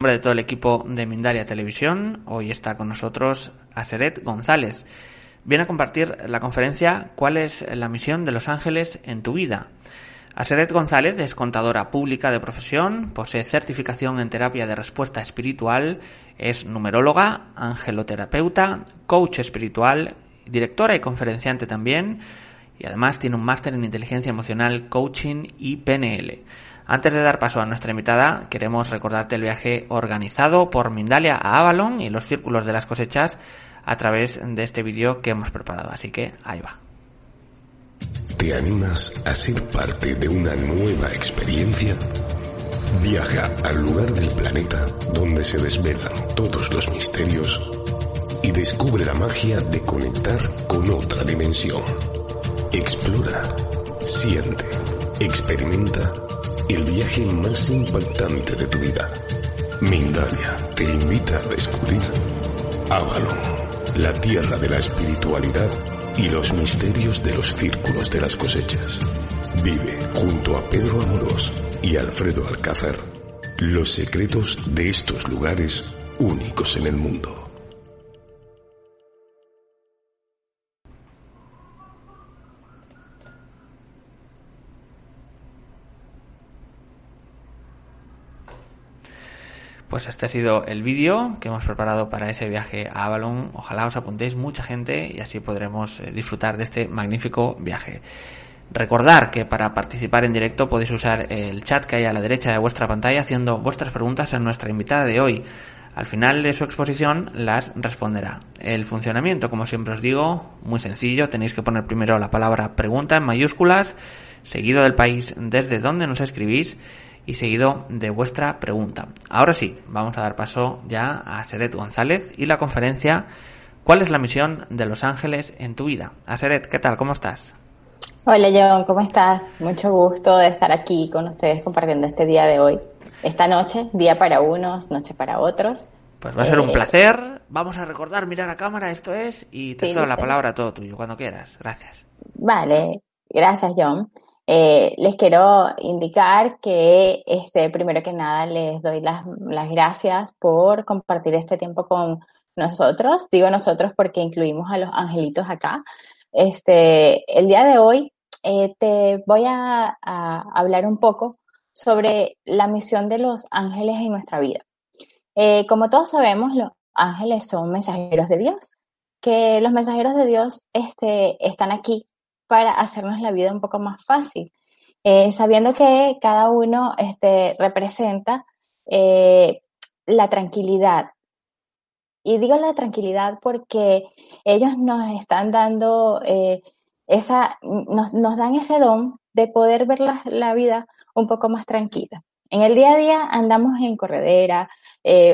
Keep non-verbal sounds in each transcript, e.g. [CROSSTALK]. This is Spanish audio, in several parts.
nombre de todo el equipo de Mindalia Televisión, hoy está con nosotros Aseret González. Viene a compartir la conferencia ¿Cuál es la misión de los ángeles en tu vida? Aseret González es contadora pública de profesión, posee certificación en terapia de respuesta espiritual, es numeróloga, angeloterapeuta, coach espiritual, directora y conferenciante también, y además tiene un máster en inteligencia emocional, coaching y PNL. Antes de dar paso a nuestra invitada, queremos recordarte el viaje organizado por Mindalia a Avalon y los círculos de las cosechas a través de este vídeo que hemos preparado. Así que ahí va. ¿Te animas a ser parte de una nueva experiencia? Viaja al lugar del planeta donde se desvelan todos los misterios y descubre la magia de conectar con otra dimensión. Explora, siente, experimenta el viaje más impactante de tu vida. Mindalia te invita a descubrir Avalon, la tierra de la espiritualidad y los misterios de los círculos de las cosechas. Vive junto a Pedro Amorós y Alfredo Alcázar los secretos de estos lugares únicos en el mundo. Pues este ha sido el vídeo que hemos preparado para ese viaje a Avalon. Ojalá os apuntéis mucha gente y así podremos eh, disfrutar de este magnífico viaje. Recordar que para participar en directo podéis usar el chat que hay a la derecha de vuestra pantalla haciendo vuestras preguntas a nuestra invitada de hoy. Al final de su exposición las responderá. El funcionamiento, como siempre os digo, muy sencillo. Tenéis que poner primero la palabra pregunta en mayúsculas, seguido del país desde donde nos escribís y seguido de vuestra pregunta. Ahora sí, vamos a dar paso ya a Seret González y la conferencia ¿Cuál es la misión de los ángeles en tu vida? Seret, ¿qué tal? ¿Cómo estás? Hola John, ¿cómo estás? Mucho gusto de estar aquí con ustedes compartiendo este día de hoy. Esta noche, día para unos, noche para otros. Pues va a ser un eh, placer. Vamos a recordar, mirar a cámara, esto es, y te doy la palabra todo tuyo, cuando quieras. Gracias. Vale, gracias John. Eh, les quiero indicar que, este, primero que nada, les doy las, gracias por compartir este tiempo con nosotros. Digo nosotros porque incluimos a los angelitos acá. Este, el día de hoy eh, te voy a, hablar un poco sobre la misión de los ángeles en nuestra vida. Eh, como todos sabemos, los ángeles son mensajeros de Dios, que los mensajeros de Dios este, están aquí para hacernos la vida un poco más fácil, eh, sabiendo que cada uno este, representa eh, la tranquilidad. Y digo la tranquilidad porque ellos nos están dando eh, esa, nos, dan ese don de poder ver la, vida un poco más tranquila. En el día a día andamos en corredera,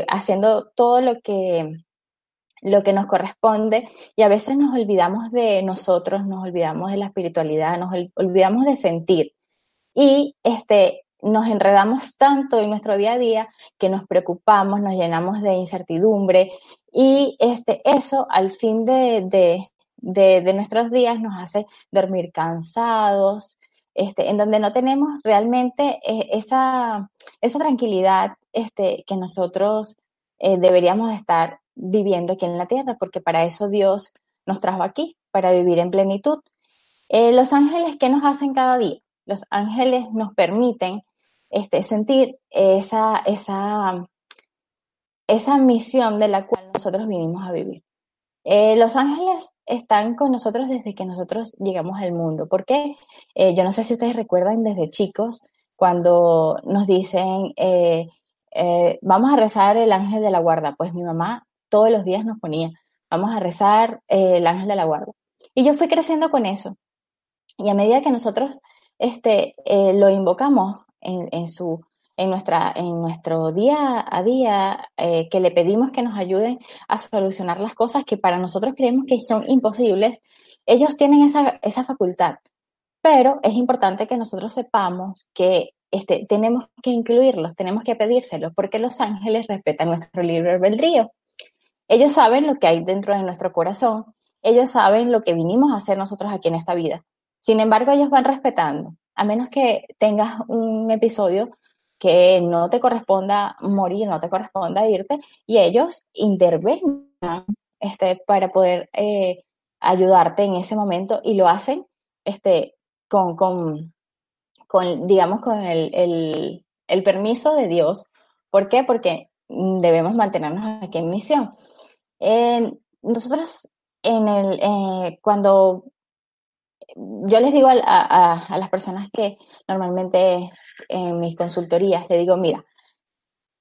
haciendo todo lo que lo que nos corresponde y a veces nos olvidamos de nosotros, nos olvidamos de la espiritualidad, nos olvidamos de sentir. Y este nos enredamos tanto en nuestro día a día que nos preocupamos, nos llenamos de incertidumbre y este, eso al fin de, de, nuestros días nos hace dormir cansados, este, en donde no tenemos realmente eh, esa, esa tranquilidad este, que nosotros eh, deberíamos estar viviendo aquí en la tierra, porque para eso Dios nos trajo aquí, para vivir en plenitud. Eh, los ángeles, ¿qué nos hacen cada día? Los ángeles nos permiten este, sentir esa, esa, esa misión de la cual nosotros vinimos a vivir. Eh, los ángeles están con nosotros desde que nosotros llegamos al mundo. ¿Por qué? Eh, yo no sé si ustedes recuerdan desde chicos cuando nos dicen, vamos a rezar el ángel de la guarda. Pues mi mamá todos los días nos ponía, vamos a rezar eh, el ángel de la guarda. Y yo fui creciendo con eso. Y a medida que nosotros este, eh, lo invocamos en, su, en, nuestra, en nuestro día a día, eh, que le pedimos que nos ayuden a solucionar las cosas que para nosotros creemos que son imposibles, ellos tienen esa, esa facultad. Pero es importante que nosotros sepamos que este, tenemos que incluirlos, tenemos que pedírselos, porque los ángeles respetan nuestro libre albedrío. Ellos saben lo que hay dentro de nuestro corazón. ellos saben lo que vinimos a hacer nosotros aquí en esta vida. Sin embargo, ellos van respetando, a menos que tengas un episodio que no te corresponda morir, no te corresponda irte, y ellos intervengan este, para poder eh, ayudarte en ese momento y lo hacen este, con, con, con digamos, con el, el, permiso de Dios. ¿Por qué? Porque debemos mantenernos aquí en misión. Nosotros, en el, eh, cuando yo les digo a, a, las personas que normalmente en mis consultorías, le digo, mira,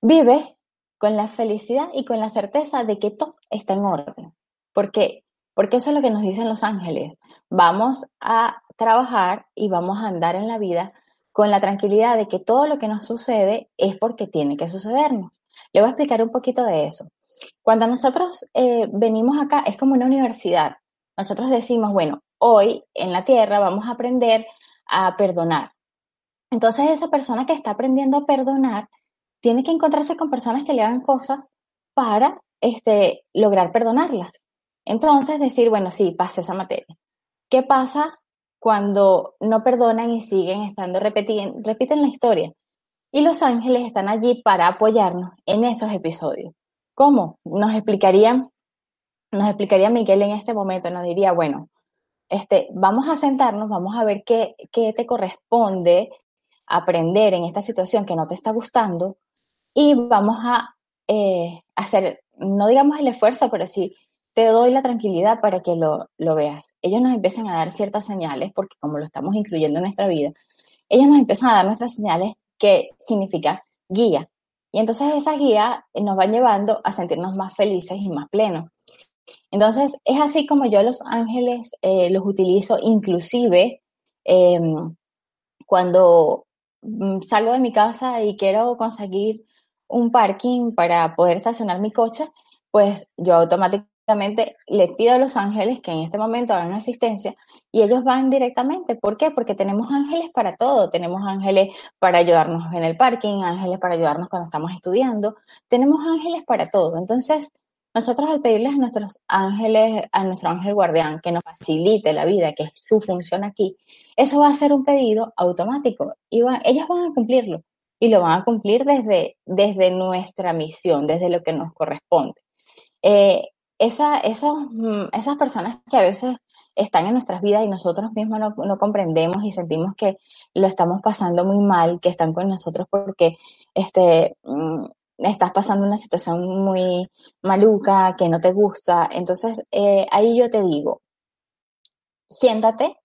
vive con la felicidad y con la certeza de que todo está en orden. Porque, porque eso es lo que nos dicen los ángeles. Vamos a trabajar y vamos a andar en la vida con la tranquilidad de que todo lo que nos sucede es porque tiene que sucedernos. Le voy a explicar un poquito de eso. Cuando nosotros eh, venimos acá, es como una universidad. Nosotros decimos, bueno, hoy en la tierra vamos a aprender a perdonar. Entonces esa persona que está aprendiendo a perdonar tiene que encontrarse con personas que le hagan cosas para este, lograr perdonarlas. Entonces decir, bueno, sí, pase esa materia. ¿Qué pasa cuando no perdonan y siguen estando, repiten la historia? Y los ángeles están allí para apoyarnos en esos episodios. ¿Cómo? Nos explicarían, nos explicaría Miguel en este momento, nos diría, bueno, este, vamos a sentarnos, vamos a ver qué, qué te corresponde aprender en esta situación que no te está gustando y vamos a eh, hacer, no digamos el esfuerzo, pero sí te doy la tranquilidad para que lo, lo, veas. Ellos nos empiezan a dar ciertas señales, porque como lo estamos incluyendo en nuestra vida, ellos nos empiezan a dar nuestras señales que significa guía. Y entonces esa guía nos va llevando a sentirnos más felices y más plenos. Entonces, es así como yo los ángeles eh, los utilizo, inclusive em, cuando mm, salgo de mi casa y quiero conseguir un parking para poder estacionar mi coche, pues yo automáticamente le pido a los ángeles que en este momento hagan asistencia y ellos van directamente. ¿Por qué? Porque tenemos ángeles para todo. Tenemos ángeles para ayudarnos en el parking, ángeles para ayudarnos cuando estamos estudiando. Tenemos ángeles para todo. Entonces, nosotros al pedirles a nuestros ángeles, a nuestro ángel guardián que nos facilite la vida, que es su función aquí, eso va a ser un pedido automático y ellos van a cumplirlo y lo van a cumplir desde, desde nuestra misión, desde lo que nos corresponde. Eh, esa, mm, esas personas que a veces están en nuestras vidas y nosotros mismos no, no, comprendemos y sentimos que lo estamos pasando muy mal, que están con nosotros porque este, mm, estás pasando una situación muy maluca, que no te gusta. Entonces, eh, ahí yo te digo, siéntate,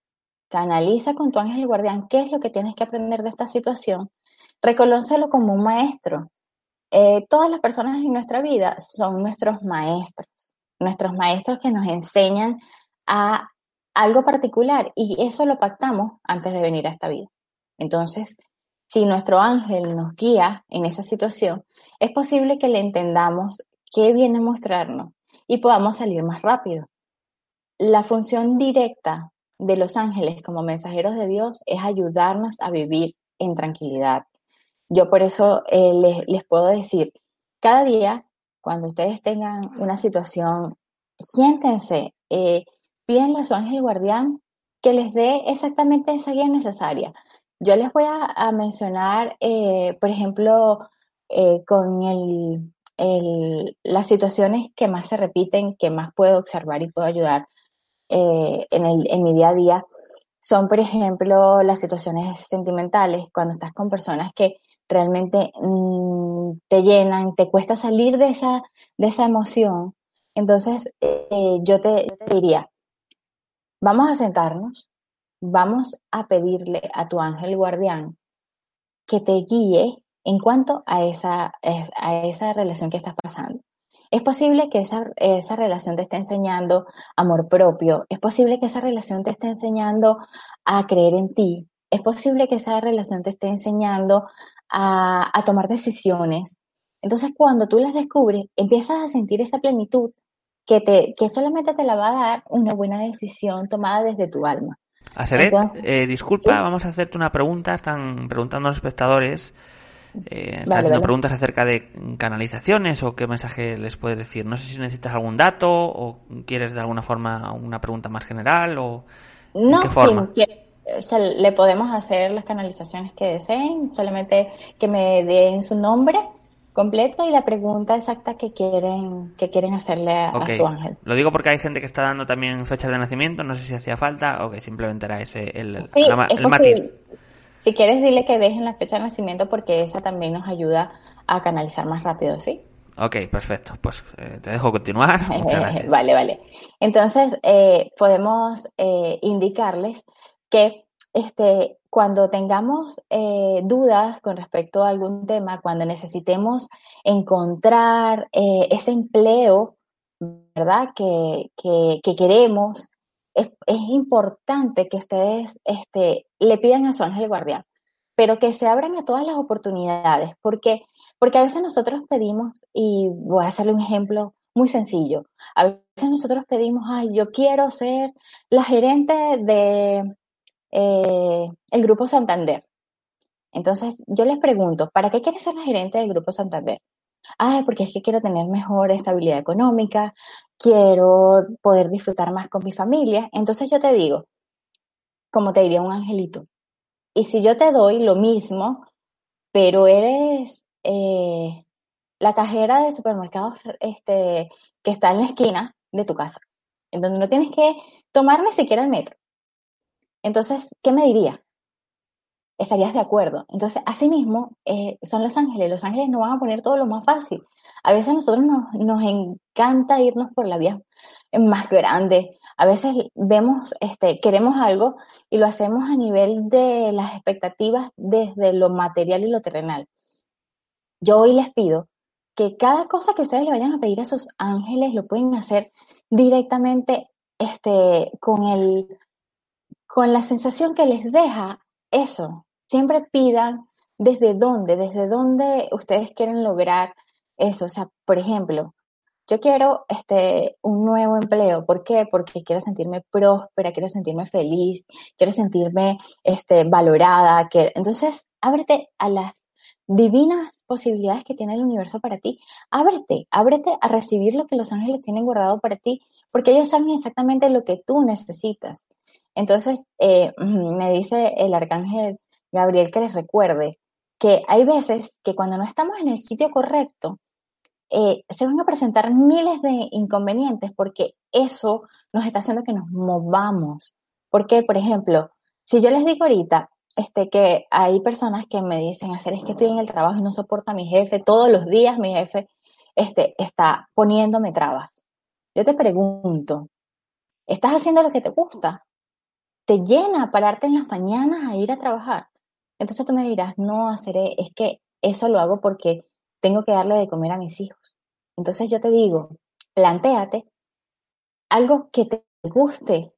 canaliza con tu ángel guardián qué es lo que tienes que aprender de esta situación, reconócelo como un maestro. Eh, todas las personas en nuestra vida son nuestros maestros, nuestros maestros que nos enseñan a algo particular y eso lo pactamos antes de venir a esta vida. Entonces, si nuestro ángel nos guía en esa situación, es posible que le entendamos qué viene a mostrarnos y podamos salir más rápido. La función directa de los ángeles como mensajeros de Dios es ayudarnos a vivir en tranquilidad. Yo por eso eh, les, puedo decir, cada día, cuando ustedes tengan una situación, siéntense, eh, a su ángel guardián que les dé exactamente esa guía necesaria. Yo les voy a, mencionar, eh, por ejemplo, eh, con el, las situaciones que más se repiten, que más puedo observar y puedo ayudar eh, en mi día a día, son, por ejemplo, las situaciones sentimentales, cuando estás con personas que realmente mm, te llenan, te cuesta salir de esa, de esa emoción. Entonces, yo, te, yo te diría, vamos a sentarnos, vamos a pedirle a tu ángel guardián que te guíe en cuanto a esa, a esa relación que estás pasando. Es posible que esa, esa relación te esté enseñando amor propio, es posible que esa relación te esté enseñando a creer en ti, es posible que esa relación te esté enseñando a, a tomar decisiones. Entonces, cuando tú las descubres, empiezas a sentir esa plenitud que, te, que solamente te la va a dar una buena decisión tomada desde tu alma. Aseret, eh, disculpa, vamos a hacerte una pregunta. Están preguntando los espectadores eh, haciendo preguntas acerca de canalizaciones o qué mensaje les puedes decir. No sé si necesitas algún dato o quieres de alguna forma una pregunta más general o no, qué forma. Le podemos hacer las canalizaciones que deseen, solamente que me den su nombre completo y la pregunta exacta que quieren que quieren hacerle a, su ángel. Lo digo porque hay gente que está dando también fechas de nacimiento, no sé si hacía falta o que simplemente era ese el, el matiz. Si quieres, dile que dejen la fecha de nacimiento porque esa también nos ayuda a canalizar más rápido, ¿sí? Ok, perfecto. Pues eh, te dejo continuar. [LAUGHS] Muchas gracias. vale, vale. Entonces, eh, podemos eh, indicarles que este, cuando tengamos dudas con respecto a algún tema, cuando necesitemos encontrar ese empleo, ¿verdad? Que, que, que queremos, es, importante que ustedes este, le pidan a su ángel guardián, pero que se abran a todas las oportunidades, porque, porque a veces nosotros pedimos, y voy a hacerle un ejemplo muy sencillo, a veces nosotros pedimos, ay, yo quiero ser la gerente de eh, el Grupo Santander. Entonces, yo les pregunto, ¿para qué quieres ser la gerente del Grupo Santander? Ah, porque es que quiero tener mejor estabilidad económica, quiero poder disfrutar más con mi familia. Entonces yo te digo, como te diría un angelito, y si yo te doy lo mismo, pero eres eh, la cajera de supermercados este, que está en la esquina de tu casa, en donde no tienes que tomar ni siquiera el metro. Entonces, ¿qué me diría? estarías de acuerdo. Entonces, asimismo, eh, son los ángeles. Los ángeles no van a poner todo lo más fácil. A veces a nosotros nos, nos encanta irnos por la vía más grande. A veces vemos, este, queremos algo y lo hacemos a nivel de las expectativas desde lo material y lo terrenal. Yo hoy les pido que cada cosa que ustedes le vayan a pedir a sus ángeles lo pueden hacer directamente este, con, el, con la sensación que les deja eso, siempre pidan desde dónde, desde dónde ustedes quieren lograr eso. O sea, por ejemplo, yo quiero este, un nuevo empleo. ¿Por qué? Porque quiero sentirme próspera, quiero sentirme feliz, quiero sentirme este, valorada. Entonces, ábrete a las divinas posibilidades que tiene el universo para ti. Ábrete, ábrete a recibir lo que los ángeles tienen guardado para ti, porque ellos saben exactamente lo que tú necesitas. Entonces, eh, me dice el arcángel Gabriel, que les recuerde que hay veces que cuando no estamos en el sitio correcto, eh, se van a presentar miles de inconvenientes porque eso nos está haciendo que nos movamos. Porque, por ejemplo, si yo les digo ahorita este, que hay personas que me dicen, hacer es que estoy en el trabajo y no soporta a mi jefe, todos los días mi jefe este, está poniéndome trabas. Yo te pregunto, ¿estás haciendo lo que te gusta? ¿Te llena pararte en las mañanas a ir a trabajar? Entonces tú me dirás, no, haceré, es que eso lo hago porque tengo que darle de comer a mis hijos. Entonces yo te digo, plantéate algo que te guste.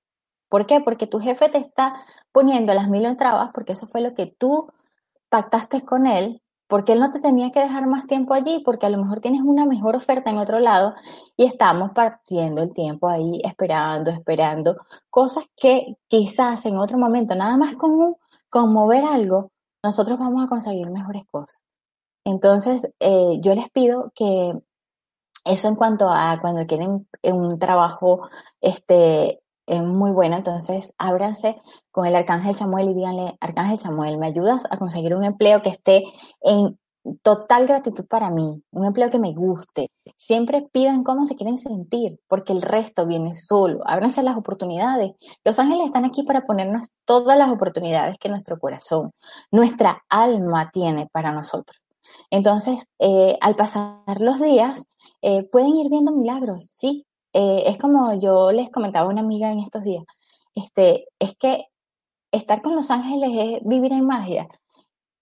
¿Por qué? Porque tu jefe te está poniendo las mil trabas porque eso fue lo que tú pactaste con él, porque él no te tenía que dejar más tiempo allí, porque a lo mejor tienes una mejor oferta en otro lado y estamos partiendo el tiempo ahí esperando, esperando cosas que quizás en otro momento, nada más con, con mover algo, nosotros vamos a conseguir mejores cosas. Entonces, eh, yo les pido que eso en cuanto a cuando quieren un trabajo este, muy bueno, entonces ábranse con el Arcángel Samuel y díganle, Arcángel Samuel, ¿me ayudas a conseguir un empleo que esté en total gratitud para mí, un empleo que me guste. Siempre pidan cómo se quieren sentir, porque el resto viene solo. Ábranse las oportunidades. Los ángeles están aquí para ponernos todas las oportunidades que nuestro corazón, nuestra alma tiene para nosotros. Entonces, eh, al pasar los días, eh, pueden ir viendo milagros, sí. Eh, es como yo les comentaba a una amiga en estos días, este, es que estar con los ángeles es vivir en magia.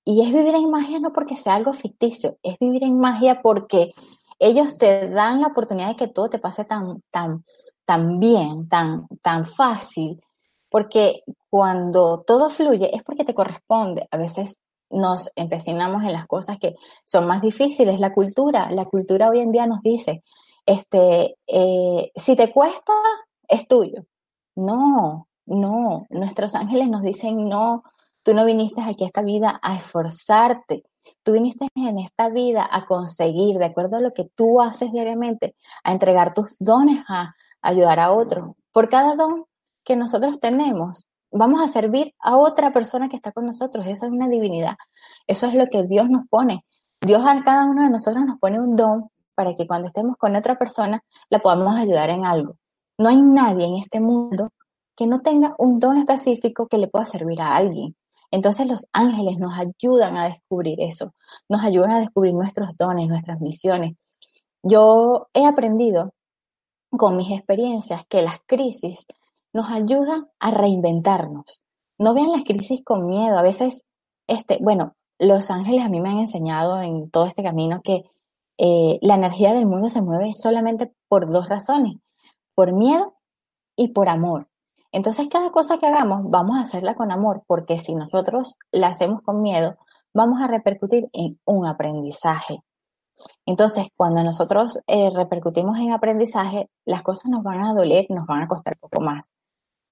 Y es vivir en magia no porque sea algo ficticio, es vivir en magia porque ellos te dan la oportunidad de que todo te pase tan, tan, tan bien, tan, tan fácil, porque cuando todo fluye es porque te corresponde. A veces nos empecinamos en las cosas que son más difíciles. La cultura, la cultura hoy en día nos dice, este, eh, si te cuesta, es tuyo. No, no, nuestros ángeles nos dicen, no, Tú no viniste aquí a esta vida a esforzarte, Tú viniste en esta vida a conseguir, de acuerdo a lo que tú haces diariamente, a entregar tus dones, a ayudar a otros. Por cada don que nosotros tenemos, vamos a servir a otra persona que está con nosotros. Esa es una divinidad. Eso es lo que Dios nos pone. Dios a cada uno de nosotros nos pone un don para que cuando estemos con otra persona la podamos ayudar en algo. No hay nadie en este mundo que no tenga un don específico que le pueda servir a alguien. Entonces los ángeles nos ayudan a descubrir eso, nos ayudan a descubrir nuestros dones, nuestras misiones. Yo he aprendido con mis experiencias que las crisis nos ayudan a reinventarnos. No vean las crisis con miedo. A veces, este, bueno, los ángeles a mí me han enseñado en todo este camino que eh, la energía del mundo se mueve solamente por dos razones, por miedo y por amor. Entonces, cada cosa que hagamos, vamos a hacerla con amor, porque si nosotros la hacemos con miedo, vamos a repercutir en un aprendizaje. Entonces, cuando nosotros eh, repercutimos en aprendizaje, las cosas nos van a doler nos van a costar poco más.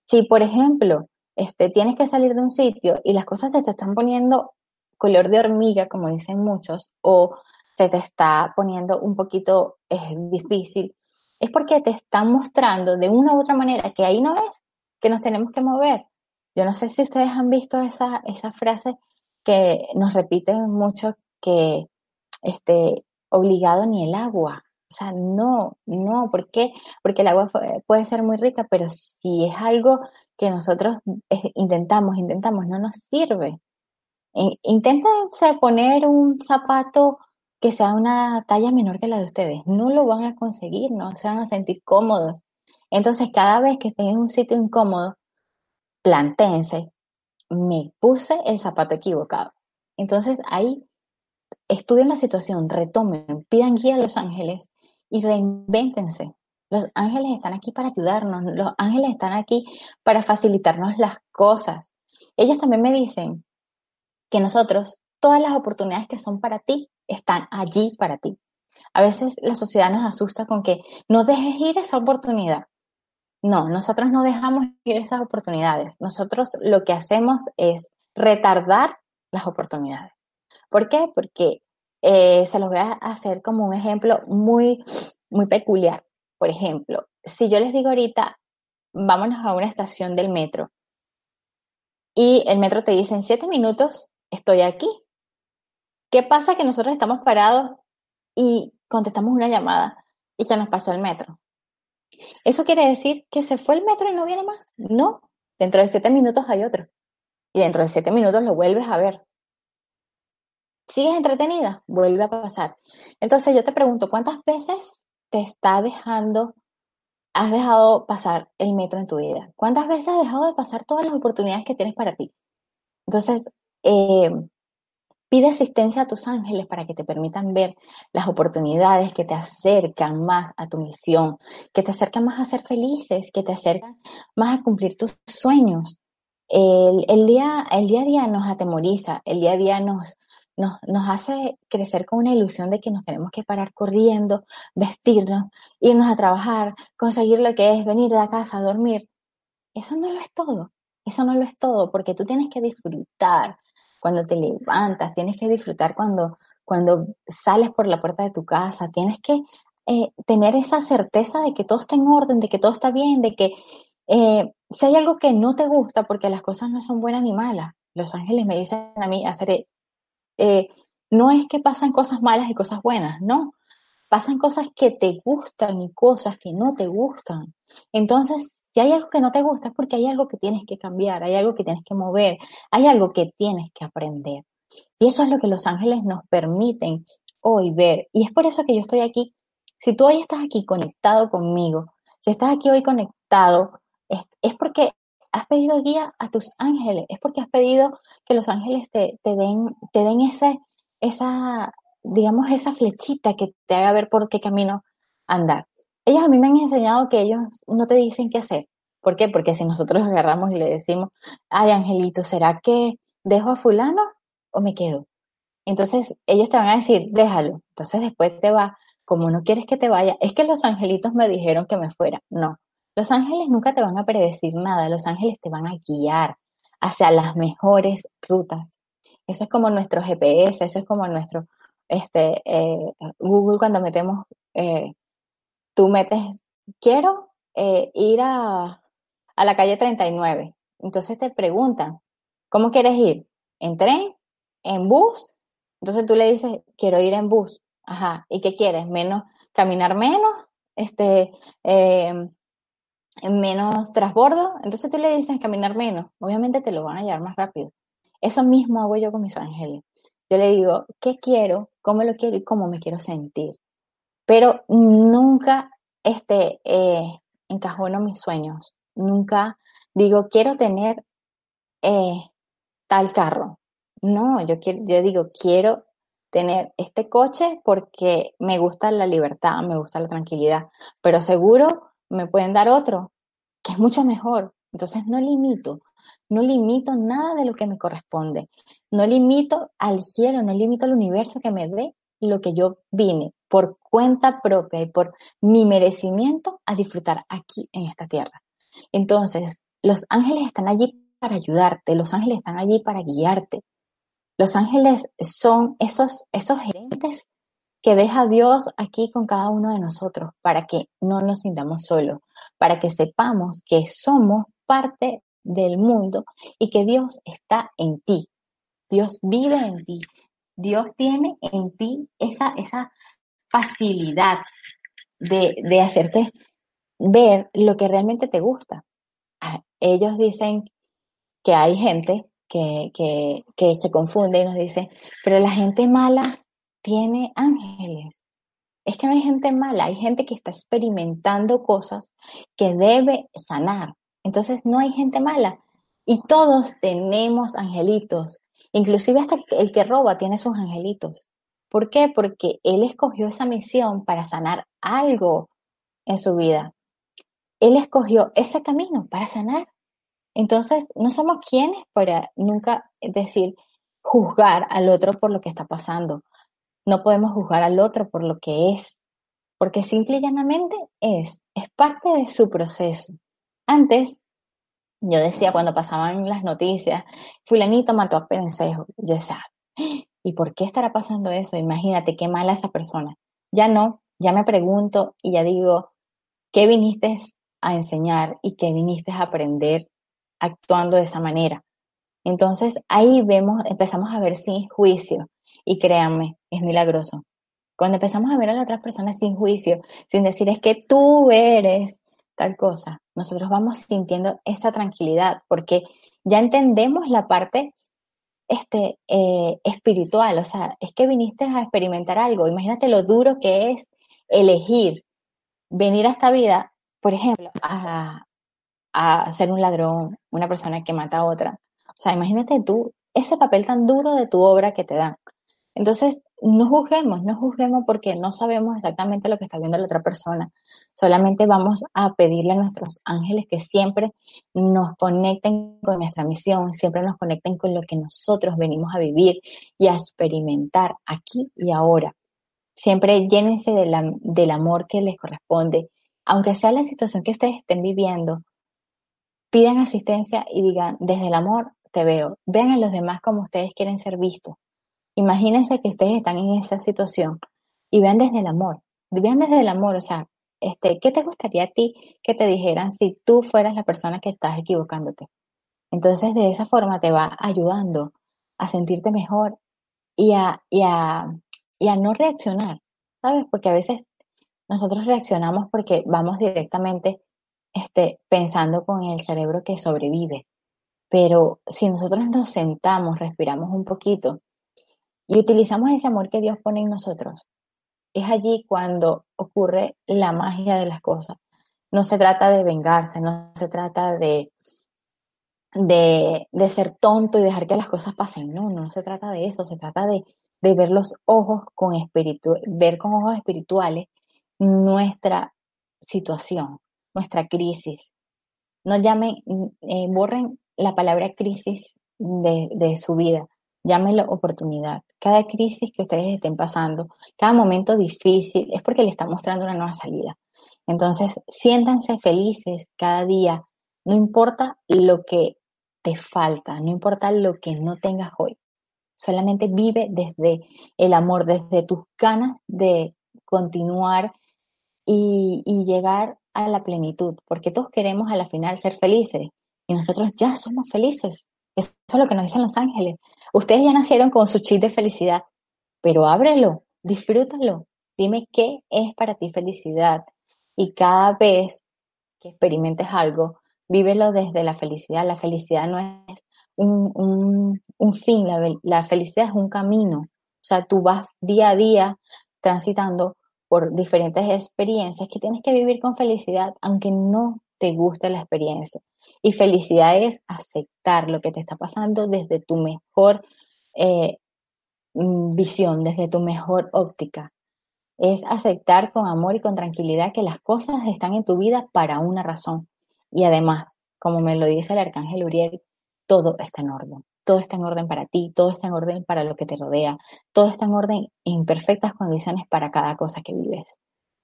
Si, por ejemplo, este, tienes que salir de un sitio y las cosas se te están poniendo color de hormiga, como dicen muchos, o se te está poniendo un poquito eh, difícil, es porque te están mostrando de una u otra manera que ahí no es, que nos tenemos que mover. Yo no sé si ustedes han visto esa, esa frase que nos repiten mucho que este, obligado ni el agua. O sea, no, no, ¿por qué? Porque el agua puede ser muy rica, pero si es algo que nosotros eh, intentamos, intentamos, no nos sirve. Inténtense poner un zapato que sea una talla menor que la de ustedes. No lo van a conseguir, no se van a sentir cómodos. Entonces, cada vez que estén en un sitio incómodo, plantéense, me puse el zapato equivocado. Entonces, ahí estudien la situación, retomen, pidan guía a los ángeles y reinvéntense. Los ángeles están aquí para ayudarnos, los ángeles están aquí para facilitarnos las cosas. Ellos también me dicen que nosotros, todas las oportunidades que son para ti, están allí para ti. A veces la sociedad nos asusta con que no dejes ir esa oportunidad. No, nosotros no dejamos ir esas oportunidades. Nosotros lo que hacemos es retardar las oportunidades. ¿Por qué? Porque eh, se los voy a hacer como un ejemplo muy, muy peculiar. Por ejemplo, si yo les digo ahorita, vámonos a una estación del metro y el metro te dice en siete minutos estoy aquí. ¿Qué pasa que nosotros estamos parados y contestamos una llamada y se nos pasó el metro? ¿Eso quiere decir que se fue el metro y no viene más? No, dentro de siete minutos hay otro. Y dentro de siete minutos lo vuelves a ver. ¿Sigues entretenida? Vuelve a pasar. Entonces yo te pregunto, ¿cuántas veces te está dejando, has dejado pasar el metro en tu vida? ¿Cuántas veces has dejado de pasar todas las oportunidades que tienes para ti? Entonces, eh, Pide asistencia a tus ángeles para que te permitan ver las oportunidades que te acercan más a tu misión, que te acercan más a ser felices, que te acercan más a cumplir tus sueños. El, día, a día nos atemoriza, el día a día nos, hace crecer con una ilusión de que nos tenemos que parar corriendo, vestirnos, irnos a trabajar, conseguir lo que es venir de casa a dormir. Eso no lo es todo, eso no lo es todo, porque tú tienes que disfrutar cuando te levantas, tienes que disfrutar cuando, cuando sales por la puerta de tu casa, tienes que eh, tener esa certeza de que todo está en orden, de que todo está bien, de que eh, si hay algo que no te gusta, porque las cosas no son buenas ni malas, los ángeles me dicen a mí, hacer, eh, no es que pasan cosas malas y cosas buenas, no, pasan cosas que te gustan y cosas que no te gustan. Entonces, si hay algo que no te gusta es porque hay algo que tienes que cambiar, hay algo que tienes que mover, hay algo que tienes que aprender. Y eso es lo que los ángeles nos permiten hoy ver. Y es por eso que yo estoy aquí. Si tú hoy estás aquí conectado conmigo, si estás aquí hoy conectado, es, porque has pedido guía a tus ángeles, es porque has pedido que los ángeles te, te den, te den ese, esa, digamos, esa flechita que te haga ver por qué camino andar. Ellos a mí me han enseñado que ellos no te dicen qué hacer. ¿Por qué? Porque si nosotros agarramos y le decimos, ay, Angelito, ¿será que dejo a fulano o me quedo? Entonces ellos te van a decir, déjalo. Entonces después te va, como no quieres que te vaya, es que los angelitos me dijeron que me fuera. No, los ángeles nunca te van a predecir nada, los ángeles te van a guiar hacia las mejores rutas. Eso es como nuestro GPS, eso es como nuestro este, eh, Google cuando metemos, eh, tú metes, quiero eh, ir a, a la calle 39. Entonces te preguntan, ¿cómo quieres ir? ¿En tren? ¿En bus? Entonces tú le dices, quiero ir en bus. Ajá. ¿Y qué quieres? Menos, caminar menos, este, eh, menos transbordo. Entonces tú le dices caminar menos. Obviamente te lo van a llevar más rápido. Eso mismo hago yo con mis ángeles. Yo le digo, ¿qué quiero? ¿Cómo lo quiero? Y cómo me quiero sentir. Pero nunca este, eh, encajono mis sueños. Nunca digo, quiero tener eh, tal carro. No, yo, quiero, yo digo, quiero tener este coche porque me gusta la libertad, me gusta la tranquilidad, pero seguro me pueden dar otro que es mucho mejor. Entonces no limito, no limito nada de lo que me corresponde, no limito al cielo, no limito al universo que me dé lo que yo vine por cuenta propia y por mi merecimiento a disfrutar aquí en esta tierra. Entonces, los ángeles están allí para ayudarte, los ángeles están allí para guiarte, los ángeles son esos, esos gerentes que deja Dios aquí con cada uno de nosotros para que no nos sintamos solos, para que sepamos que somos parte del mundo y que Dios está en ti. Dios vive en ti. Dios tiene en ti esa, esa facilidad de, de hacerte ver lo que realmente te gusta. Ah, ellos dicen que hay gente que, que, que se confunde y nos dice, pero la gente mala tiene ángeles. Es que no hay gente mala, hay gente que está experimentando cosas que debe sanar. Entonces no hay gente mala. Y todos tenemos angelitos. Inclusive hasta el que roba tiene sus angelitos. ¿Por qué? Porque él escogió esa misión para sanar algo en su vida. Él escogió ese camino para sanar. Entonces, no somos quienes para nunca decir, juzgar al otro por lo que está pasando. No podemos juzgar al otro por lo que es, porque simple y llanamente es, es parte de su proceso. Antes, yo decía cuando pasaban las noticias, fulanito mató a Pensejo. Yo decía, ¿y por qué estará pasando eso? Imagínate qué mala esa persona. Ya no, ya me pregunto y ya digo, ¿qué viniste a enseñar y qué viniste a aprender actuando de esa manera. Entonces ahí vemos, empezamos a ver sin juicio y créanme, es milagroso. Cuando empezamos a ver a la otra persona sin juicio, sin decir es que tú eres tal cosa, nosotros vamos sintiendo esa tranquilidad porque ya entendemos la parte este, eh, espiritual, o sea, es que viniste a experimentar algo. Imagínate lo duro que es elegir venir a esta vida, por ejemplo, a, a ser un ladrón, una persona que mata a otra. O sea, imagínate tú ese papel tan duro de tu obra que te dan. Entonces, no juzguemos, no juzguemos porque no sabemos exactamente lo que está viendo la otra persona. Solamente vamos a pedirle a nuestros ángeles que siempre nos conecten con nuestra misión, siempre nos conecten con lo que nosotros venimos a vivir y a experimentar aquí y ahora. Siempre llénense del amor que les corresponde, aunque sea la situación que ustedes estén viviendo, Pidan asistencia y digan, desde el amor te veo. Vean a los demás como ustedes quieren ser vistos. Imagínense que ustedes están en esa situación y vean desde el amor. Vean desde el amor, o sea, este, ¿qué te gustaría a ti que te dijeran si tú fueras la persona que estás equivocándote? Entonces, de esa forma te va ayudando a sentirte mejor y a, y a, y a no reaccionar, ¿sabes? Porque a veces nosotros reaccionamos porque vamos directamente este, pensando con el cerebro que sobrevive. Pero si nosotros nos sentamos, respiramos un poquito y utilizamos ese amor que Dios pone en nosotros, es allí cuando ocurre la magia de las cosas. No se trata de vengarse, no se trata de, de, ser tonto y dejar que las cosas pasen. No, no se trata de eso, se trata de, de ver los ojos con espíritu, ver con ojos espirituales nuestra situación, nuestra crisis. No llamen, eh, borren la palabra crisis de, de su vida, llámenlo oportunidad. Cada crisis que ustedes estén pasando, cada momento difícil, es porque le está mostrando una nueva salida. Entonces, siéntanse felices cada día, no importa lo que te falta, no importa lo que no tengas hoy. Solamente vive desde el amor, desde tus ganas de continuar y, y llegar a la plenitud, porque todos queremos a la final ser felices y nosotros ya somos felices. Eso es lo que nos dicen los ángeles. Ustedes ya nacieron con su chip de felicidad, pero ábrelo, disfrútalo. Dime qué es para ti felicidad. Y cada vez que experimentes algo, vívelo desde la felicidad. La felicidad no es un, fin, la, la felicidad es un camino. O sea, tú vas día a día transitando por diferentes experiencias que tienes que vivir con felicidad, aunque no te guste la experiencia. Y felicidad es aceptar lo que te está pasando desde tu mejor eh, mm, visión, desde tu mejor óptica. Es aceptar con amor y con tranquilidad que las cosas están en tu vida para una razón. Y además, como me lo dice el arcángel Uriel, todo está en orden. Todo está en orden para ti, todo está en orden para lo que te rodea, todo está en orden en perfectas condiciones para cada cosa que vives,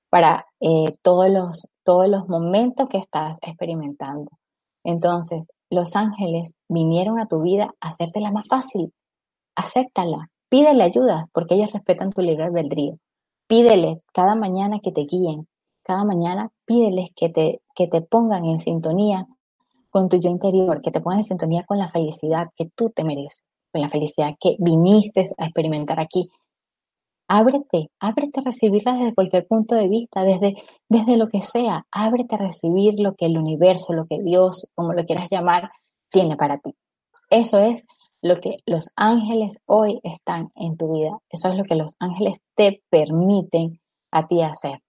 para eh, todos, los, todos los momentos que estás experimentando. Entonces, los ángeles vinieron a tu vida a hacértela más fácil. Acéptala, pídele ayuda, porque ellos respetan tu libre albedrío. Pídele cada mañana que te guíen, cada mañana pídeles que te, que te pongan en sintonía con tu yo interior, que te pongan en sintonía con la felicidad que tú te mereces, con la felicidad que viniste a experimentar aquí, Ábrete, ábrete a recibirla desde cualquier punto de vista, desde, desde lo que sea. Ábrete a recibir lo que el universo, lo que Dios, como lo quieras llamar, tiene para ti. Eso es lo que los ángeles hoy están en tu vida. Eso es lo que los ángeles te permiten a ti hacer.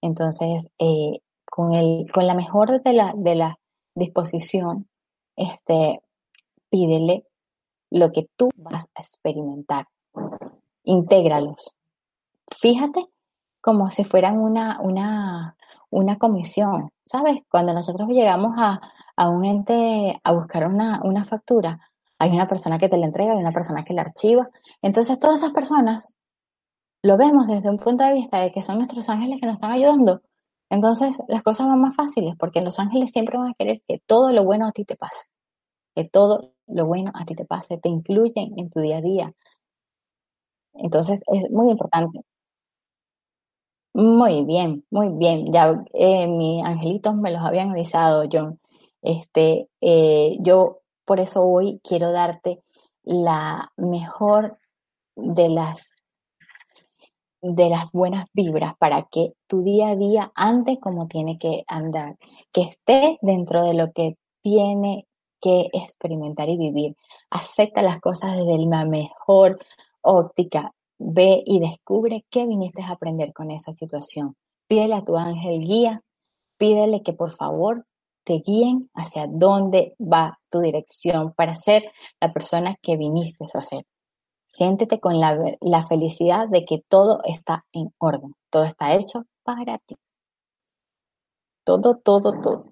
Entonces, eh, con, el, con la mejor de la, de la disposición, este, pídele lo que tú vas a experimentar intégralos. Fíjate como si fueran una, una, una comisión, ¿sabes? Cuando nosotros llegamos a, a un ente a buscar una, una factura, hay una persona que te la entrega, hay una persona que la archiva. Entonces todas esas personas lo vemos desde un punto de vista de que son nuestros ángeles que nos están ayudando. Entonces las cosas van más fáciles porque los ángeles siempre van a querer que todo lo bueno a ti te pase, que todo lo bueno a ti te pase, te incluyen en tu día a día, entonces es muy importante. Muy bien, muy bien. Ya eh, mis angelitos me los habían avisado, John. Este, eh, yo por eso hoy quiero darte la mejor de las de las buenas vibras para que tu día a día ande como tiene que andar, que esté dentro de lo que tiene que experimentar y vivir. Acepta las cosas desde la mejor óptica, ve y descubre qué viniste a aprender con esa situación. Pídele a tu ángel guía, pídele que por favor te guíen hacia dónde va tu dirección para ser la persona que viniste a ser. Siéntete con la, la felicidad de que todo está en orden, todo está hecho para ti. Todo, todo, todo.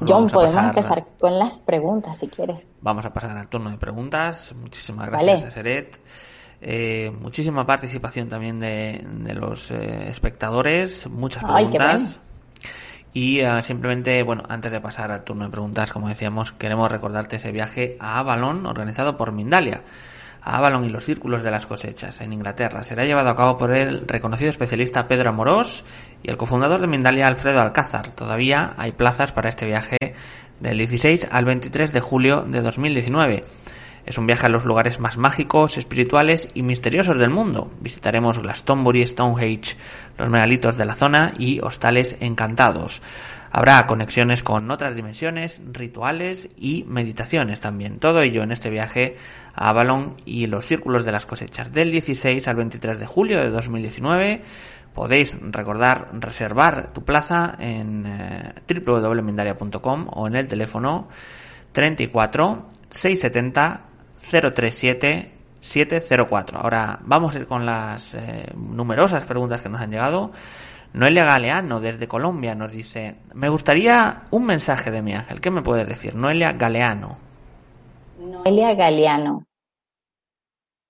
Pues John, podemos empezar con las preguntas si quieres. Vamos a pasar al turno de preguntas. Muchísimas gracias a Seret. Eh, muchísima participación también de, los eh, espectadores, muchas preguntas. y uh, simplemente, bueno, antes de pasar al turno de preguntas, como decíamos, queremos recordarte ese viaje a Avalon organizado por Mindalia a Avalon y los círculos de las cosechas en Inglaterra. Será llevado a cabo por el reconocido especialista Pedro Amorós y el cofundador de Mindalia Alfredo Alcázar. Todavía hay plazas para este viaje del 16 al 23 de julio de 2019. Es un viaje a los lugares más mágicos, espirituales y misteriosos del mundo. Visitaremos Glastonbury, Stonehenge, los megalitos de la zona y hostales encantados. Habrá conexiones con otras dimensiones, rituales y meditaciones también. Todo ello en este viaje a Avalon y los círculos de las cosechas del 16 al 23 de julio de 2019. Podéis recordar reservar tu plaza en eh, o en el teléfono 34 670 037 704. Ahora vamos a ir con las eh, numerosas preguntas que nos han llegado. Noelia Galeano desde Colombia nos dice, me gustaría un mensaje de mi ángel. ¿Qué me puedes decir? Noelia Galeano. Noelia Galeano.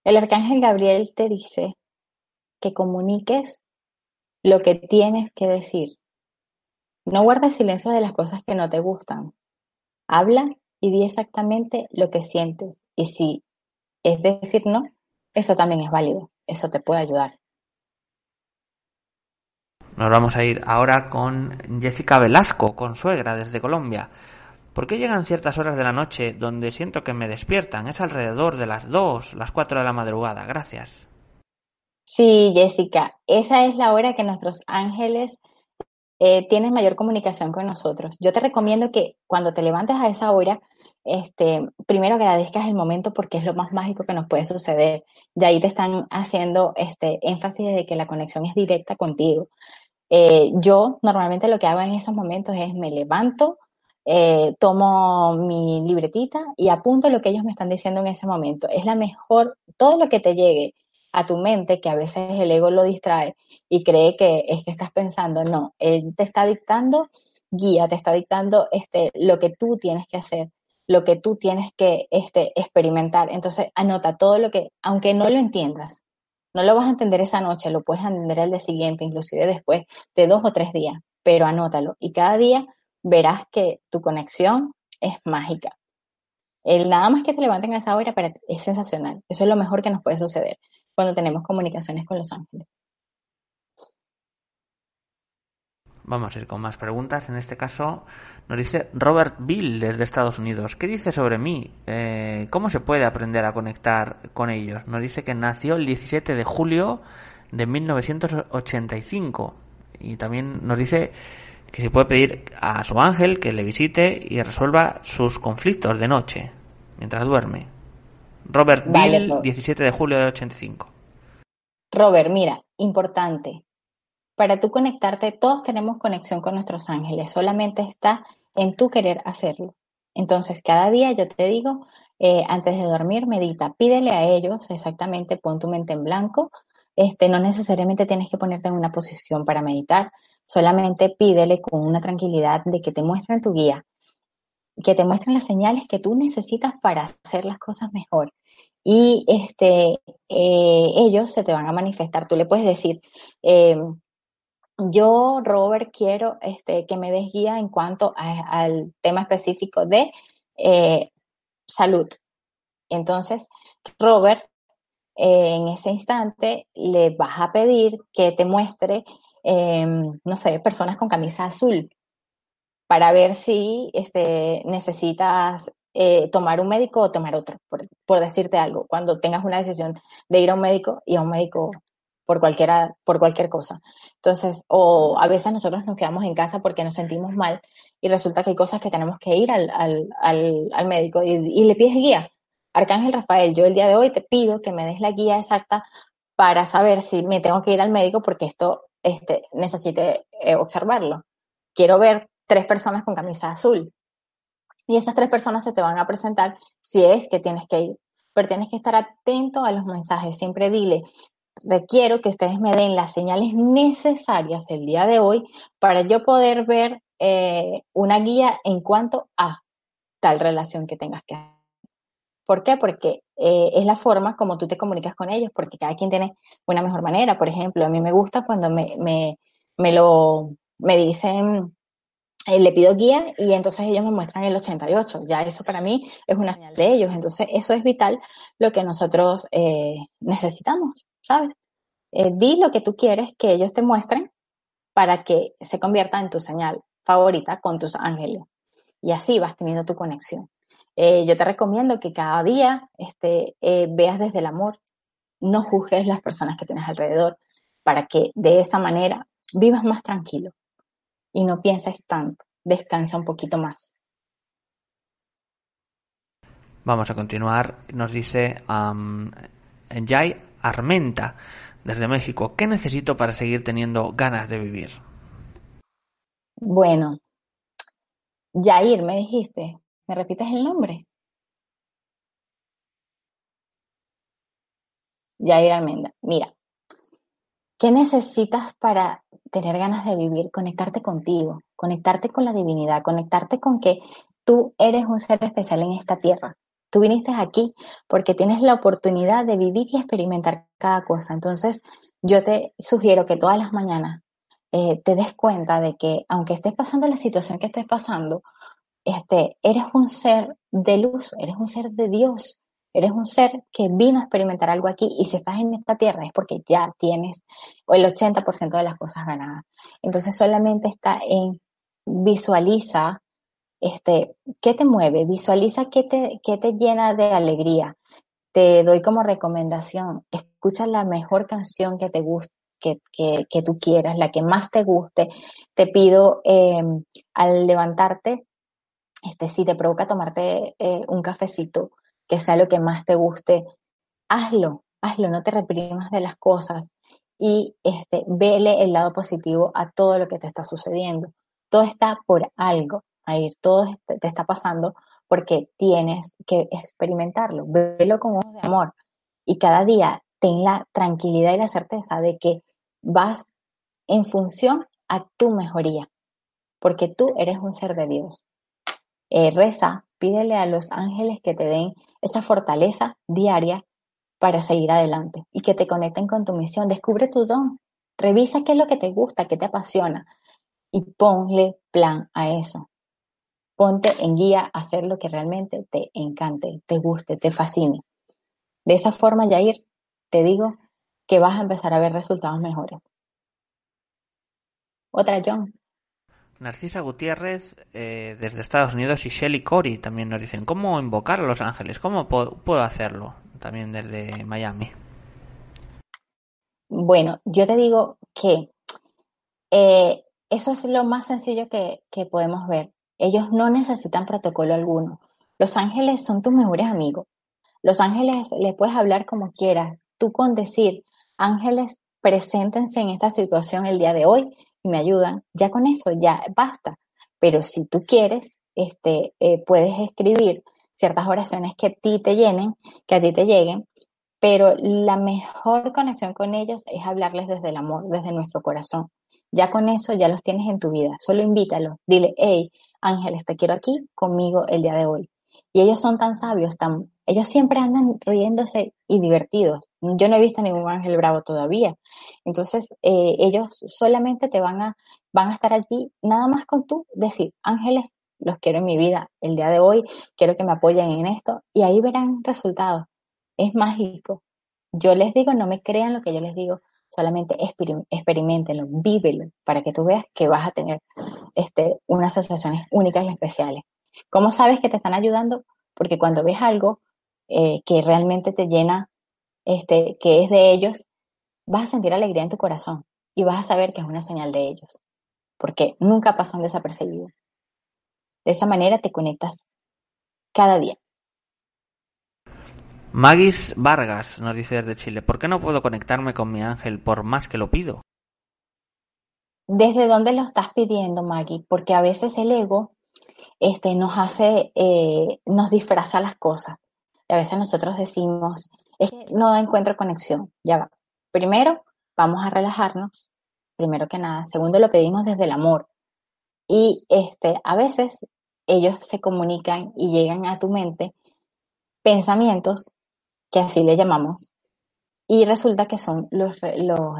El arcángel Gabriel te dice que comuniques lo que tienes que decir. No guardes silencio de las cosas que no te gustan. Habla y di exactamente lo que sientes. Y si es decir no, eso también es válido, eso te puede ayudar. Nos vamos a ir ahora con Jessica Velasco, con suegra desde Colombia. ¿Por qué llegan ciertas horas de la noche donde siento que me despiertan? Es alrededor de las 2, las 4 de la madrugada. Gracias. Sí, Jessica, esa es la hora que nuestros ángeles eh, tienen mayor comunicación con nosotros. Yo te recomiendo que cuando te levantes a esa hora, este, primero agradezcas el momento porque es lo más mágico que nos puede suceder. Y ahí te están haciendo este énfasis de que la conexión es directa contigo. Eh, yo normalmente lo que hago en esos momentos es me levanto, eh, tomo mi libretita y apunto lo que ellos me están diciendo en ese momento. Es la mejor, todo lo que te llegue a tu mente, que a veces el ego lo distrae y cree que es que estás pensando, no, él te está dictando guía, te está dictando este, lo que tú tienes que hacer, lo que tú tienes que este, experimentar. Entonces, anota todo lo que, aunque no lo entiendas, no lo vas a entender esa noche, lo puedes entender el día siguiente, inclusive después de dos o tres días, pero anótalo. Y cada día verás que tu conexión es mágica. El nada más que te levanten a esa hora es sensacional. Eso es lo mejor que nos puede suceder cuando tenemos comunicaciones con los ángeles. Vamos a ir con más preguntas. En este caso nos dice Robert Bill desde Estados Unidos. ¿Qué dice sobre mí? Eh, ¿Cómo se puede aprender a conectar con ellos? Nos dice que nació el 17 de julio de 1985. Y también nos dice que se puede pedir a su ángel que le visite y resuelva sus conflictos de noche, mientras duerme. Robert Bill, 17 de julio de 85. Robert, mira, importante para tú conectarte, todos tenemos conexión con nuestros ángeles, solamente está en tu querer hacerlo. Entonces, cada día yo te digo, eh, antes de dormir, medita, pídele a ellos exactamente, pon tu mente en blanco. Este, no necesariamente tienes que ponerte en una posición para meditar, solamente pídele con una tranquilidad de que te muestren tu guía, que te muestren las señales que tú necesitas para hacer las cosas mejor. Y este, eh, ellos se te van a manifestar. Tú le puedes decir, eh, yo, Robert, quiero este, que me des guía en cuanto al tema específico de eh, salud. Entonces, Robert, eh, en ese instante le vas a pedir que te muestre, em, no sé, personas con camisa azul para ver si este, necesitas eh, tomar un médico o tomar otro, por, por, decirte algo, cuando tengas una decisión de ir a un médico y a un médico por, cualquiera, por cualquier cosa. Entonces, o a veces nosotros nos quedamos en casa porque nos sentimos mal y resulta que hay cosas que tenemos que ir al, al, al, médico y, le pides guía. Arcángel Rafael, yo el día de hoy te pido que me des la guía exacta para saber si me tengo que ir al médico porque esto este, necesite eh, observarlo. Quiero ver tres personas con camisa azul. Y esas tres personas se te van a presentar si es que tienes que ir. Pero tienes que estar atento a los mensajes. Siempre dile, requiero que ustedes me den las señales necesarias el día de hoy para yo poder ver eh, una guía en cuanto a tal relación que tengas que hacer. ¿Por qué? Porque eh, es la forma como tú te comunicas con ellos, porque cada quien tiene una mejor manera. Por ejemplo, a mí me gusta cuando me, me, me lo me dicen, le pido guía y entonces ellos me muestran el 88. Ya eso para mí es una señal de ellos. Entonces eso es vital lo que nosotros necesitamos. ¿sabes? Eh, di lo que tú quieres que ellos te muestren para que se convierta en tu señal favorita con tus ángeles. Y así vas teniendo tu conexión. Eh, yo te recomiendo que cada día este, eh, veas desde el amor, no juzgues las personas que tienes alrededor, para que de esa manera vivas más tranquilo y no pienses tanto, descansa un poquito más. Vamos a continuar. Nos dice um, Jai Armenta, desde México. ¿Qué necesito para seguir teniendo ganas de vivir? Bueno, Jair, me dijiste. ¿Me repites el nombre? Jair Almenda. Mira, ¿qué necesitas para tener ganas de vivir? Conectarte contigo, conectarte con la divinidad, conectarte con que tú eres un ser especial en esta tierra. Tú viniste aquí porque tienes la oportunidad de vivir y experimentar cada cosa. Entonces, yo te sugiero que todas las mañanas eh, te des cuenta de que aunque estés pasando la situación que estés pasando, este, eres un ser de luz, eres un ser de Dios, eres un ser que vino a experimentar algo aquí y si estás en esta tierra es porque ya tienes el 80% de las cosas ganadas. Entonces solamente está en visualiza este, ¿qué te mueve? Visualiza qué te, qué te llena de alegría. Te doy como recomendación, escucha la mejor canción que te guste, que, que, tú quieras, la que más te guste. Te pido em, al levantarte, este, si te provoca tomarte eh, un cafecito, que sea lo que más te guste, hazlo, hazlo, no te reprimas de las cosas y este, vele el lado positivo a todo lo que te está sucediendo. Todo está por algo, ir todo te está pasando porque tienes que experimentarlo, velo con ojos de amor y cada día ten la tranquilidad y la certeza de que vas en función a tu mejoría, porque tú eres un ser de Dios. Eh, reza, pídele a los ángeles que te den esa fortaleza diaria para seguir adelante y que te conecten con tu misión. Descubre tu don, revisa qué es lo que te gusta, qué te apasiona y ponle plan a eso. Ponte en guía a hacer lo que realmente te encante, te guste, te fascine. De esa forma, Jair, te digo que vas a empezar a ver resultados mejores. Otra, John. Narcisa Gutiérrez eh, desde Estados Unidos y Shelly Corey también nos dicen cómo invocar a los ángeles, cómo puedo hacerlo también desde Miami. Bueno, yo te digo que eh, eso es lo más sencillo que, que podemos ver. Ellos no necesitan protocolo alguno. Los ángeles son tus mejores amigos. Los ángeles les puedes hablar como quieras. Tú con decir, ángeles, preséntense en esta situación el día de hoy y me ayudan, ya con eso, ya basta. Pero si tú quieres, este, eh, puedes escribir ciertas oraciones que a ti te llenen, que a ti te lleguen, pero la mejor conexión con ellos es hablarles desde el amor, desde nuestro corazón. Ya con eso ya los tienes en tu vida. Solo invítalos. Dile, hey, ángeles, te quiero aquí conmigo el día de hoy. Y ellos son tan sabios, tan, ellos siempre andan riéndose y divertidos. Yo no he visto ningún ángel bravo todavía. Entonces, eh, ellos solamente te van a, van a estar allí, nada más con tú, decir, ángeles, los quiero en mi vida el día de hoy, quiero que me apoyen en esto, y ahí verán resultados. Es mágico. Yo les digo, no me crean lo que yo les digo, solamente experimentenlo, vívelo, para que tú veas que vas a tener este, unas sensaciones únicas y especiales. ¿Cómo sabes que te están ayudando? Porque cuando ves algo eh, que realmente te llena, este, que es de ellos, vas a sentir alegría en tu corazón y vas a saber que es una señal de ellos, porque nunca pasan desapercibidos. De esa manera te conectas cada día. Magis Vargas nos dice desde Chile, ¿por qué no puedo conectarme con mi ángel por más que lo pido? ¿Desde dónde lo estás pidiendo, Maggie? Porque a veces el ego este, nos hace, eh, nos disfraza las cosas. Y a veces nosotros decimos, es que no encuentro conexión. Ya va. Primero, vamos a relajarnos, primero que nada. Segundo, lo pedimos desde el amor. Y este, a veces ellos se comunican y llegan a tu mente pensamientos, que así le llamamos, y resulta que son los,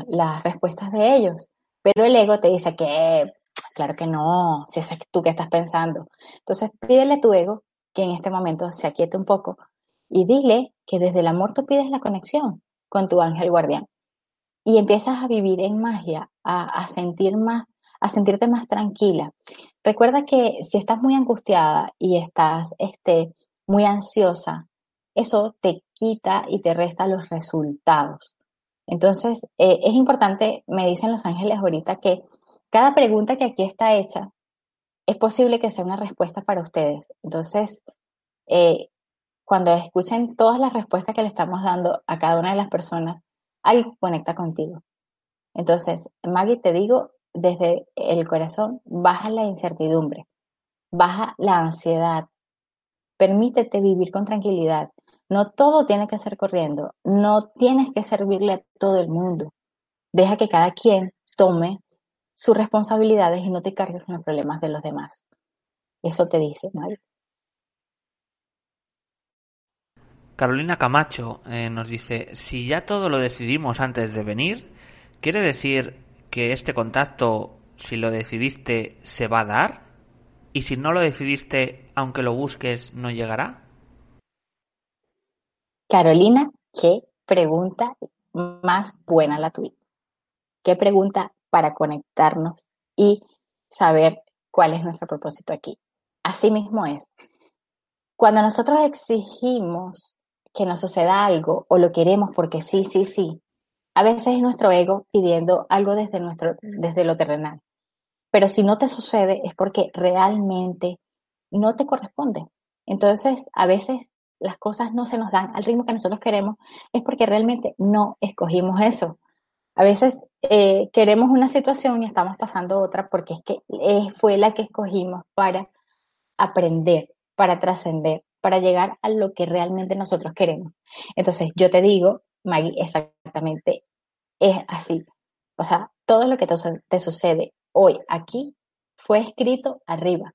las respuestas de ellos. Pero el ego te dice que Claro que no, si es tú que estás pensando. Entonces pídele a tu ego que en este momento se aquiete un poco y dile que desde el amor tú pides la conexión con tu ángel guardián y empiezas a vivir en magia, a, sentir más, a sentirte más tranquila. Recuerda que si estás muy angustiada y estás este, muy ansiosa, eso te quita y te resta los resultados. Entonces, eh, es importante, me dicen los ángeles ahorita, que cada pregunta que aquí está hecha es posible que sea una respuesta para ustedes. Entonces, eh, cuando escuchen todas las respuestas que le estamos dando a cada una de las personas, algo conecta contigo. Entonces, Maggie, te digo, desde el corazón, baja la incertidumbre, baja la ansiedad, permítete vivir con tranquilidad. No todo tiene que ser corriendo, no tienes que servirle a todo el mundo. Deja que cada quien tome sus responsabilidades y no te cargues con los problemas de los demás. Eso te dice, Mario. Carolina Camacho eh, nos dice, si ya todo lo decidimos antes de venir, ¿quiere decir que este contacto, si lo decidiste, se va a dar? ¿Y si no lo decidiste, aunque lo busques, no llegará? Carolina, qué pregunta más buena la tuya. Qué pregunta para conectarnos y saber cuál es nuestro propósito aquí. Así mismo es. Cuando nosotros exigimos que nos suceda algo o lo queremos porque sí, sí, sí, a veces es nuestro ego pidiendo algo desde, nuestro, desde lo terrenal. Pero si no te sucede es porque realmente no te corresponde. Entonces, a veces las cosas no se nos dan al ritmo que nosotros queremos, es porque realmente no escogimos eso. A veces eh, queremos una situación y estamos pasando otra porque es que eh, fue la que escogimos para aprender, para trascender, para llegar a lo que realmente nosotros queremos. Entonces, yo te digo, Maggie, exactamente es así. O sea, todo lo que te, sucede hoy aquí fue escrito arriba.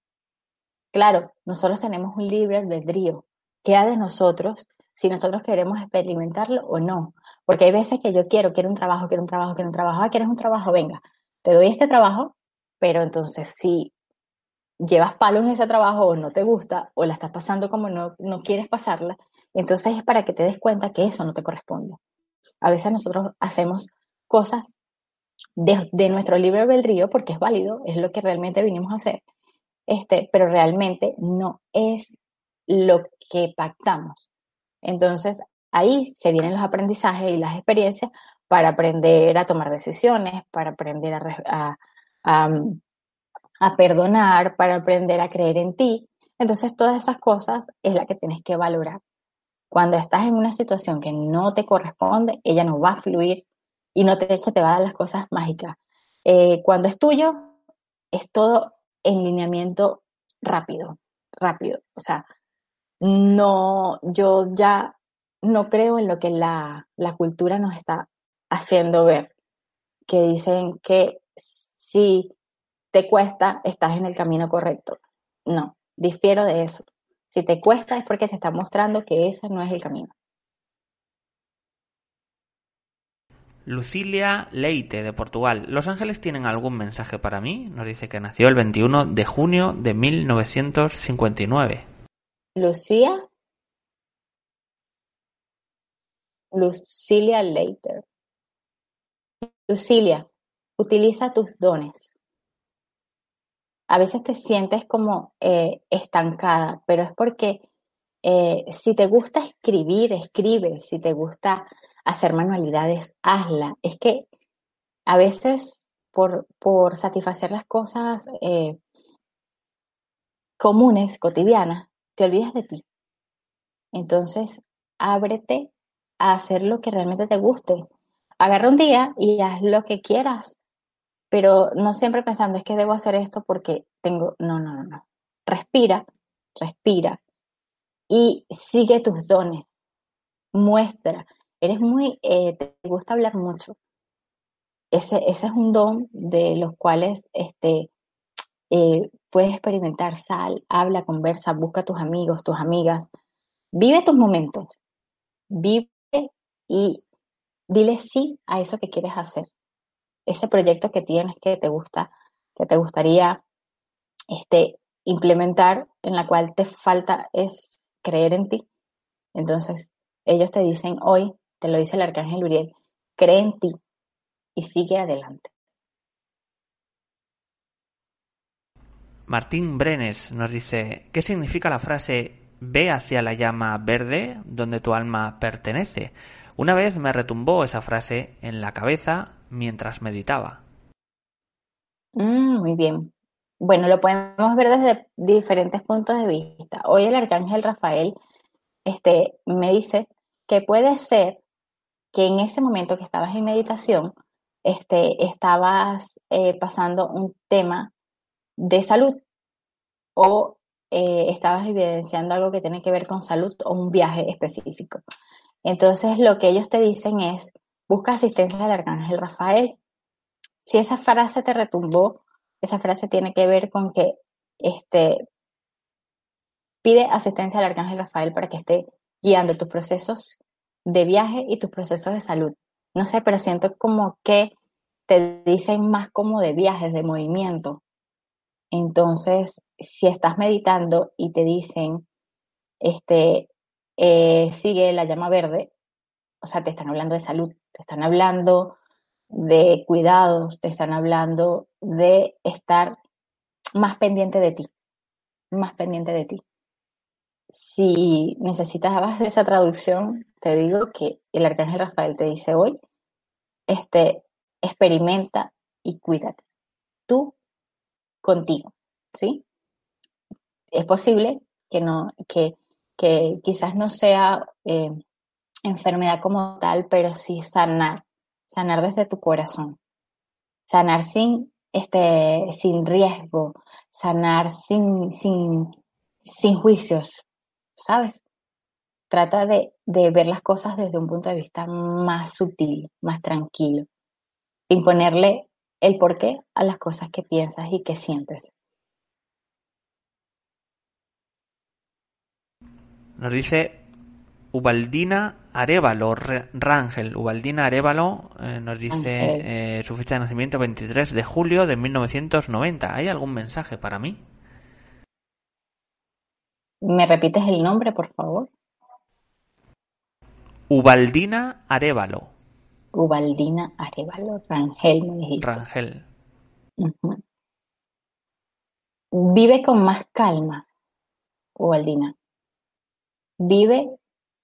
Claro, nosotros tenemos un libre albedrío. Queda de nosotros si nosotros queremos experimentarlo o no. Porque hay veces que yo quiero, quiero un trabajo, quiero un trabajo, quiero un trabajo. Ah, quieres un trabajo, venga, te doy este trabajo, pero entonces si llevas palo en ese trabajo o no te gusta o la estás pasando como no, no quieres pasarla, entonces es para que te des cuenta que eso no te corresponde. A veces nosotros hacemos cosas de, nuestro libre albedrío porque es válido, es lo que realmente vinimos a hacer, este, pero realmente no es lo que pactamos. Entonces, ahí se vienen los aprendizajes y las experiencias para aprender a tomar decisiones, para aprender a, a perdonar, para aprender a creer en ti. Entonces, todas esas cosas es la que tienes que valorar. Cuando estás en una situación que no te corresponde, ella no va a fluir y no te, te va a dar las cosas mágicas. Eh, cuando es tuyo, es todo en lineamiento rápido, rápido. O sea, no, yo ya no creo en lo que la, la cultura nos está haciendo ver, que dicen que si te cuesta, estás en el camino correcto. No, difiero de eso. Si te cuesta es porque te está mostrando que ese no es el camino. Lucilia Leite, de Portugal. ¿Los ángeles tienen algún mensaje para mí? Nos dice que nació el 21 de junio de 1959. Lucía. Lucilia Leite. Lucilia, utiliza tus dones a veces te sientes como eh, estancada, pero es porque eh, si te gusta escribir, escribe, si te gusta hacer manualidades, hazla. Es que a veces por, por satisfacer las cosas eh, comunes, cotidianas, te olvidas de ti. Entonces, ábrete a hacer lo que realmente te guste. Agarra un día y haz lo que quieras pero no siempre pensando, es que debo hacer esto porque tengo, no, no, no, no. Respira, respira y sigue tus dones, muestra. Eres muy, eh, te gusta hablar mucho. Ese, ese es un don de los cuales este, eh, puedes experimentar, sal, habla, conversa, busca a tus amigos, tus amigas, vive tus momentos, vive y dile sí a eso que quieres hacer ese proyecto que tienes que te gusta, que te gustaría este, implementar, en la cual te falta es creer en ti. Entonces, ellos te dicen hoy, te lo dice el arcángel Uriel, cree en ti y sigue adelante. Martín Brenes nos dice, ¿qué significa la frase ve hacia la llama verde donde tu alma pertenece? Una vez me retumbó esa frase en la cabeza mientras meditaba. Mm, muy bien. Bueno, lo podemos ver desde diferentes puntos de vista. Hoy el arcángel Rafael este, me dice que puede ser que en ese momento que estabas en meditación, este, estabas eh, pasando un tema de salud o eh, estabas evidenciando algo que tiene que ver con salud o un viaje específico. Entonces, lo que ellos te dicen es, busca asistencia del arcángel Rafael. Si esa frase te retumbó, esa frase tiene que ver con que este, pide asistencia al arcángel Rafael para que esté guiando tus procesos de viaje y tus procesos de salud. No sé, pero siento como que te dicen más como de viajes, de movimiento. Entonces, si estás meditando y te dicen, este, eh, sigue la llama verde, o sea, te están hablando de salud, te están hablando de cuidados, te están hablando de estar más pendiente de ti, más pendiente de ti. Si necesitas esa traducción, te digo que el arcángel Rafael te dice hoy, este, experimenta y cuídate. Tú contigo, ¿sí? Es posible que no, que, que quizás no sea eh, enfermedad como tal, pero sí sanar, sanar desde tu corazón, sanar sin, este, sin riesgo, sanar sin, sin, sin juicios, ¿sabes? Trata de, de ver las cosas desde un punto de vista más sutil, más tranquilo, sin ponerle el porqué a las cosas que piensas y que sientes. Nos dice Ubaldina Arevalo, Rangel. Ubaldina Arevalo eh, nos dice eh, su fecha de nacimiento 23 de julio de 1990. ¿Hay algún mensaje para mí? ¿Me repites el nombre, por favor? Ubaldina Arevalo. Ubaldina Arevalo, Rangel, me dijiste. Rangel. Vive con más calma, Ubaldina. Vive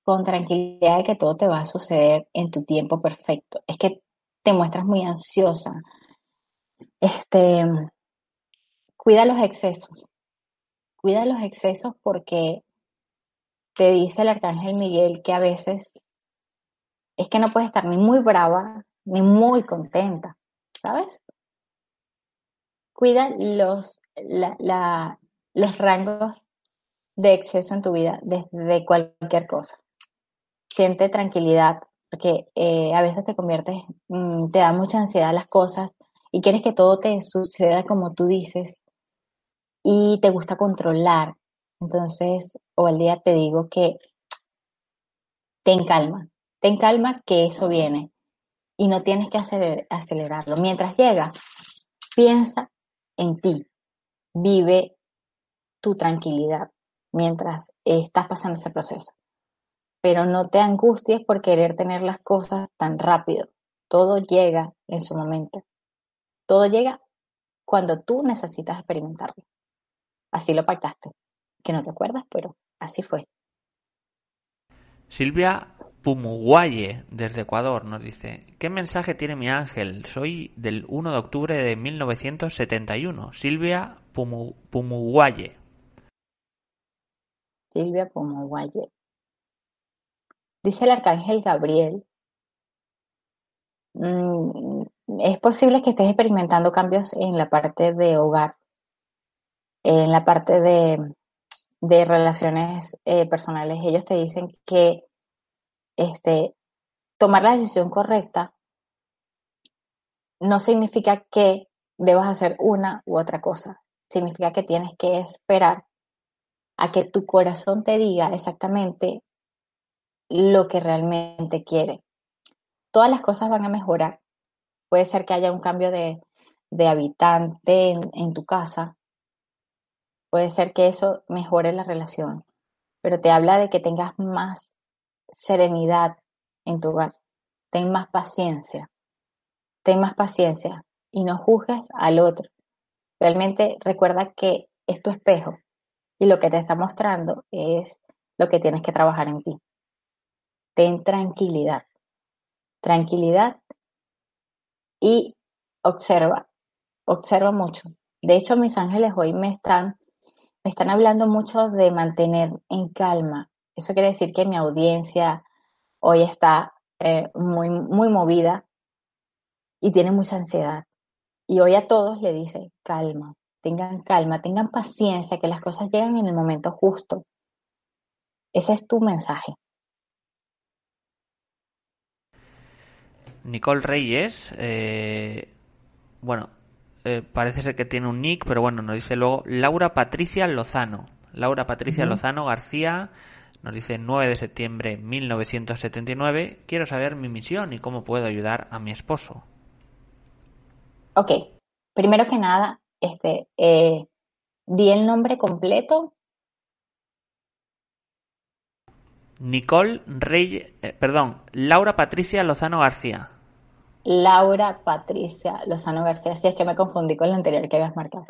con tranquilidad de que todo te va a suceder en tu tiempo perfecto. Es que te muestras muy ansiosa. Este, cuida los excesos. Cuida los excesos porque te dice el arcángel Miguel que a veces es que no puedes estar ni muy brava ni muy contenta, ¿sabes? Cuida los, los rangos de exceso en tu vida desde cualquier cosa. Siente tranquilidad, porque eh, a veces te conviertes, mm, te da mucha ansiedad las cosas y quieres que todo te suceda como tú dices y te gusta controlar. Entonces, o al día te digo que ten calma, ten calma que eso viene y no tienes que acelerarlo. Mientras llega, piensa en ti, vive tu tranquilidad mientras estás pasando ese proceso. Pero no te angusties por querer tener las cosas tan rápido. Todo llega en su momento. Todo llega cuando tú necesitas experimentarlo. Así lo pactaste. Que no te acuerdas, pero así fue. Silvia Pumuguaye, desde Ecuador, nos dice, ¿qué mensaje tiene mi ángel? Soy del 1 de octubre de 1971. Silvia Pumuguaye. Silvia Pumuguaye. Dice el arcángel Gabriel, mm, es posible que estés experimentando cambios en la parte de hogar, en la parte de, relaciones eh, personales. Ellos te dicen que este, tomar la decisión correcta no significa que debas hacer una u otra cosa. Significa que tienes que esperar a que tu corazón te diga exactamente lo que realmente quiere. Todas las cosas van a mejorar. Puede ser que haya un cambio de, habitante en, tu casa. Puede ser que eso mejore la relación. Pero te habla de que tengas más serenidad en tu hogar. Ten más paciencia. Ten más paciencia y no juzgues al otro. Realmente recuerda que es tu espejo y lo que te está mostrando es lo que tienes que trabajar en ti. Ten tranquilidad. Tranquilidad y observa. Observa mucho. De hecho, mis ángeles hoy me están, me están hablando mucho de mantener en calma. Eso quiere decir que mi audiencia hoy está eh, muy, muy movida y tiene mucha ansiedad. Y hoy a todos le dice, calma, tengan calma, tengan paciencia, que las cosas llegan en el momento justo. Ese es tu mensaje. Nicole Reyes, eh, bueno, eh, parece ser que tiene un nick, pero bueno, nos dice luego Laura Patricia Lozano. Laura Patricia Lozano García nos dice 9 de septiembre de 1979, quiero saber mi misión y cómo puedo ayudar a mi esposo. Ok, primero que nada, este, eh, di el nombre completo. Nicole Rey, eh, perdón, Laura Patricia Lozano García. Laura Patricia Lozano García, si es que me confundí con la anterior que habías marcado.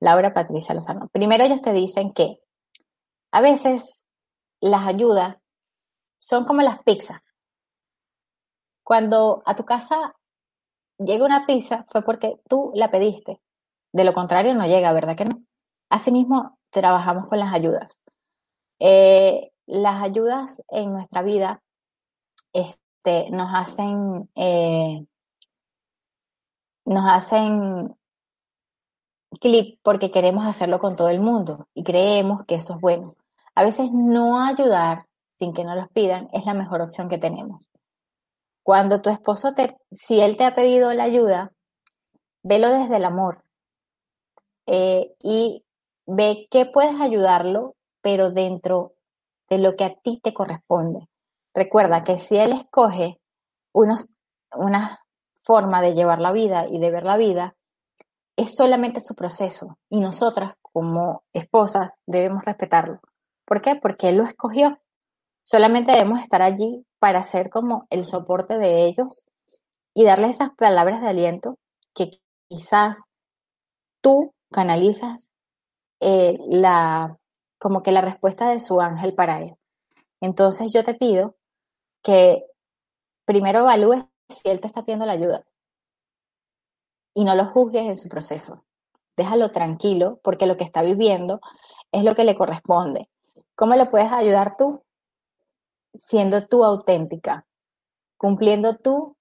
Laura Patricia Lozano. Primero ellos te dicen que a veces las ayudas son como las pizzas. Cuando a tu casa llega una pizza fue porque tú la pediste. De lo contrario no llega, ¿verdad que no? Asimismo, trabajamos con las ayudas. Eh, las ayudas en nuestra vida este, nos hacen eh, nos hacen clic porque queremos hacerlo con todo el mundo y creemos que eso es bueno. A veces no ayudar sin que nos los pidan es la mejor opción que tenemos. Cuando tu esposo te, si él te ha pedido la ayuda, velo desde el amor eh, y ve que puedes ayudarlo, pero dentro de lo que a ti te corresponde. Recuerda que si él escoge unos, una forma de llevar la vida y de ver la vida, es solamente su proceso y nosotras como esposas debemos respetarlo. ¿Por qué? Porque él lo escogió. Solamente debemos estar allí para ser como el soporte de ellos y darles esas palabras de aliento que quizás tú canalizas eh, la como que la respuesta de su ángel para él. Entonces yo te pido que primero evalúes si él te está pidiendo la ayuda y no lo juzgues en su proceso. Déjalo tranquilo porque lo que está viviendo es lo que le corresponde. ¿Cómo le puedes ayudar tú? Siendo tú auténtica, cumpliendo tú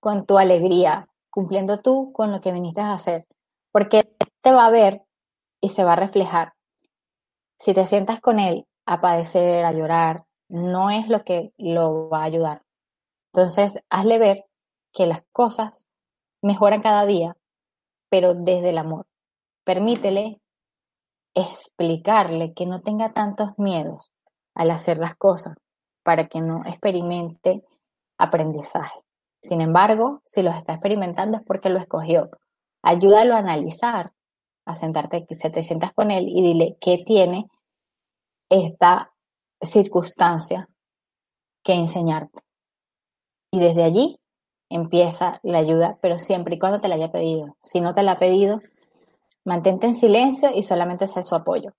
con tu alegría, cumpliendo tú con lo que viniste a hacer, porque te va a ver y se va a reflejar. Si te sientas con él a padecer, a llorar, no es lo que lo va a ayudar. Entonces, hazle ver que las cosas mejoran cada día, pero desde el amor. Permítele explicarle que no tenga tantos miedos al hacer las cosas para que no experimente aprendizaje. Sin embargo, si los está experimentando es porque lo escogió. Ayúdalo a analizar, a sentarte, se te sientas con él y dile qué tiene esta circunstancia que enseñarte. Y desde allí empieza la ayuda, pero siempre y cuando te la haya pedido. Si no te la ha pedido, mantente en silencio y solamente sé su apoyo.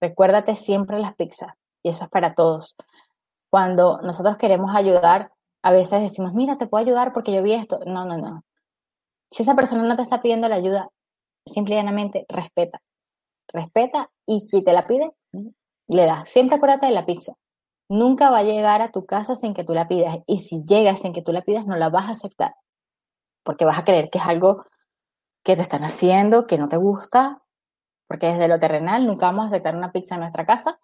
Recuérdate siempre las pizzas, y eso es para todos. Cuando nosotros queremos ayudar, a veces decimos, mira, te puedo ayudar porque yo vi esto. No, no, no. Si esa persona no te está pidiendo la ayuda, simplemente respeta. Respeta y si te la pide, le das. Siempre acuérdate de la pizza nunca va a llegar a tu casa sin que tú la pidas. Y si llega sin que tú la pidas, no la vas a aceptar. Porque vas a creer que es algo que te están haciendo, que no te gusta. Porque desde lo terrenal nunca vamos a aceptar una pizza en nuestra casa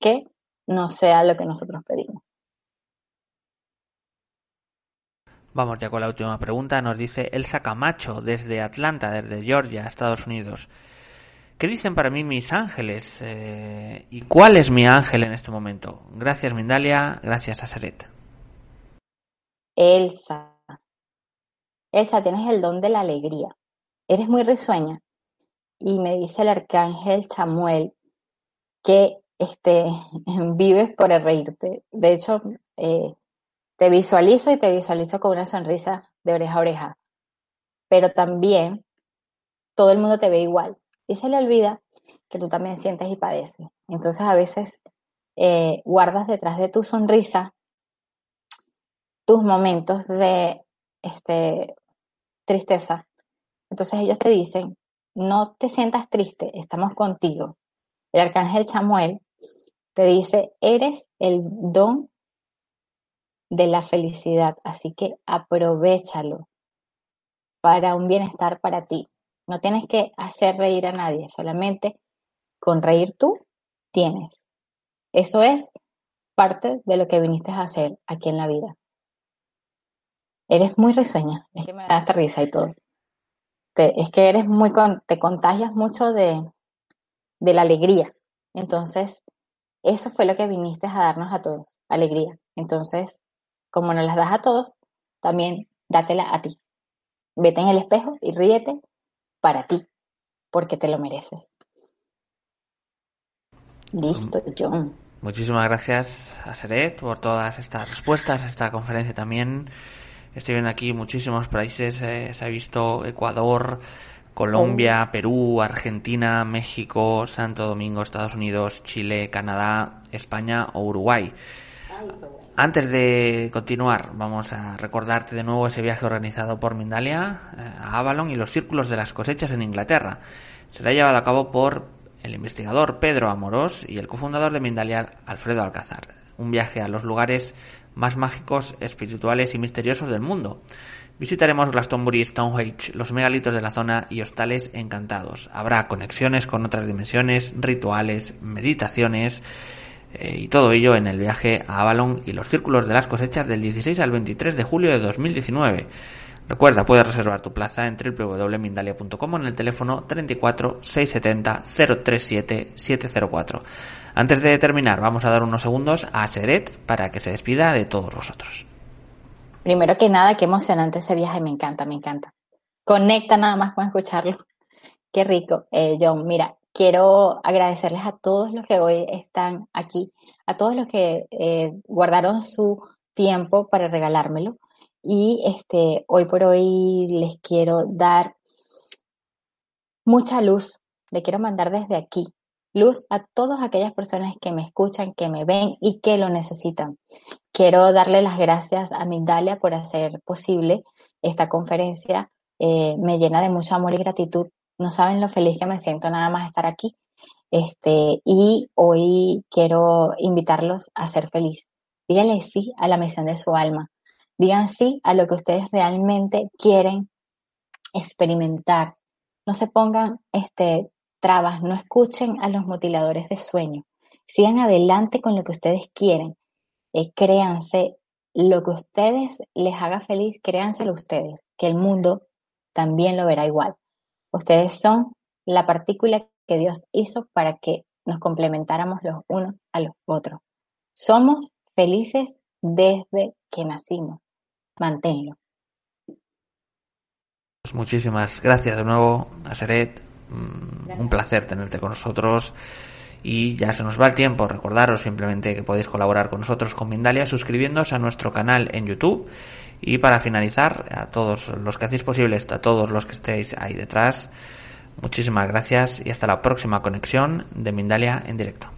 que no sea lo que nosotros pedimos. Vamos ya con la última pregunta. Nos dice Elsa Camacho desde Atlanta, desde Georgia, Estados Unidos. ¿Qué dicen para mí mis ángeles? Eh, ¿Y cuál es mi ángel en este momento? Gracias, Mindalia. Gracias, Asaret. Elsa. Elsa, tienes el don de la alegría. Eres muy risueña. Y me dice el arcángel Samuel que este, [LAUGHS] vives por el reírte. De hecho, eh, te visualizo y te visualizo con una sonrisa de oreja a oreja. Pero también todo el mundo te ve igual y se le olvida que tú también sientes y padeces. Entonces a veces eh, guardas detrás de tu sonrisa tus momentos de este, tristeza. Entonces ellos te dicen, no te sientas triste, estamos contigo. El arcángel Chamuel te dice, eres el don de la felicidad, así que aprovechalo para un bienestar para ti. No tienes que hacer reír a nadie, solamente con reír tú tienes. Eso es parte de lo que viniste a hacer aquí en la vida. Eres muy risueña, es que me da esta risa y todo. es que eres muy, te contagias mucho de, de la alegría. Entonces, eso fue lo que viniste a darnos a todos, alegría. Entonces, como nos las das a todos, también dátela a ti. Vete en el espejo y ríete para ti, porque te lo mereces. Listo, John. Muchísimas gracias a Seret por todas estas respuestas, esta conferencia también. Estoy viendo aquí muchísimos países, eh, se ha visto Ecuador, Colombia. Perú, Argentina, México, Santo Domingo, Estados Unidos, Chile, Canadá, España o Uruguay. Antes de continuar, vamos a recordarte de nuevo ese viaje organizado por Mindalia eh, a Avalon y los círculos de las cosechas en Inglaterra. Será llevado a cabo por el investigador Pedro Amorós y el cofundador de Mindalia, Alfredo Alcázar. Un viaje a los lugares más mágicos, espirituales y misteriosos del mundo. Visitaremos Glastonbury, Stonehenge, los megalitos de la zona y hostales encantados. Habrá conexiones con otras dimensiones, rituales, meditaciones eh, y todo ello en el viaje a Avalon y los círculos de las cosechas del 16 al 23 de julio de 2019. Recuerda, puedes reservar tu plaza en www.mindalia.com en el teléfono 34 670 037 704. Antes de terminar, vamos a dar unos segundos a Seret para que se despida de todos vosotros. Primero que nada, qué emocionante ese viaje, me encanta, me encanta. Conecta nada más con escucharlo. Qué rico. Eh, John, mira, quiero agradecerles a todos los que hoy están aquí, a todos los que eh, guardaron su tiempo para regalármelo. Y este, hoy por hoy les quiero dar mucha luz, le quiero mandar desde aquí luz a todas aquellas personas que me escuchan, que me ven y que lo necesitan. Quiero darle las gracias a Migdalia por hacer posible esta conferencia. Eh, me llena de mucho amor y gratitud no saben lo feliz que me siento nada más estar aquí. Este, y hoy quiero invitarlos a ser feliz. Díganle sí a la misión de su alma. Digan sí a lo que ustedes realmente quieren experimentar. No se pongan este, trabas, no escuchen a los mutiladores de sueño. Sigan adelante con lo que ustedes quieren. Eh, créanse lo que ustedes les haga feliz, créanselo ustedes, que el mundo también lo verá igual. Ustedes son la partícula que Dios hizo para que nos complementáramos los unos a los otros. Somos felices desde que nacimos. Manténlo. Pues muchísimas gracias de nuevo, a Seret. Un placer tenerte con nosotros. Y ya se nos va el tiempo. Recordaros simplemente que podéis colaborar con nosotros con Mindalia suscribiéndose a nuestro canal en YouTube y para finalizar, a todos los que hacéis posible a todos los que estéis ahí detrás, muchísimas gracias y hasta la próxima conexión de Mindalia en directo.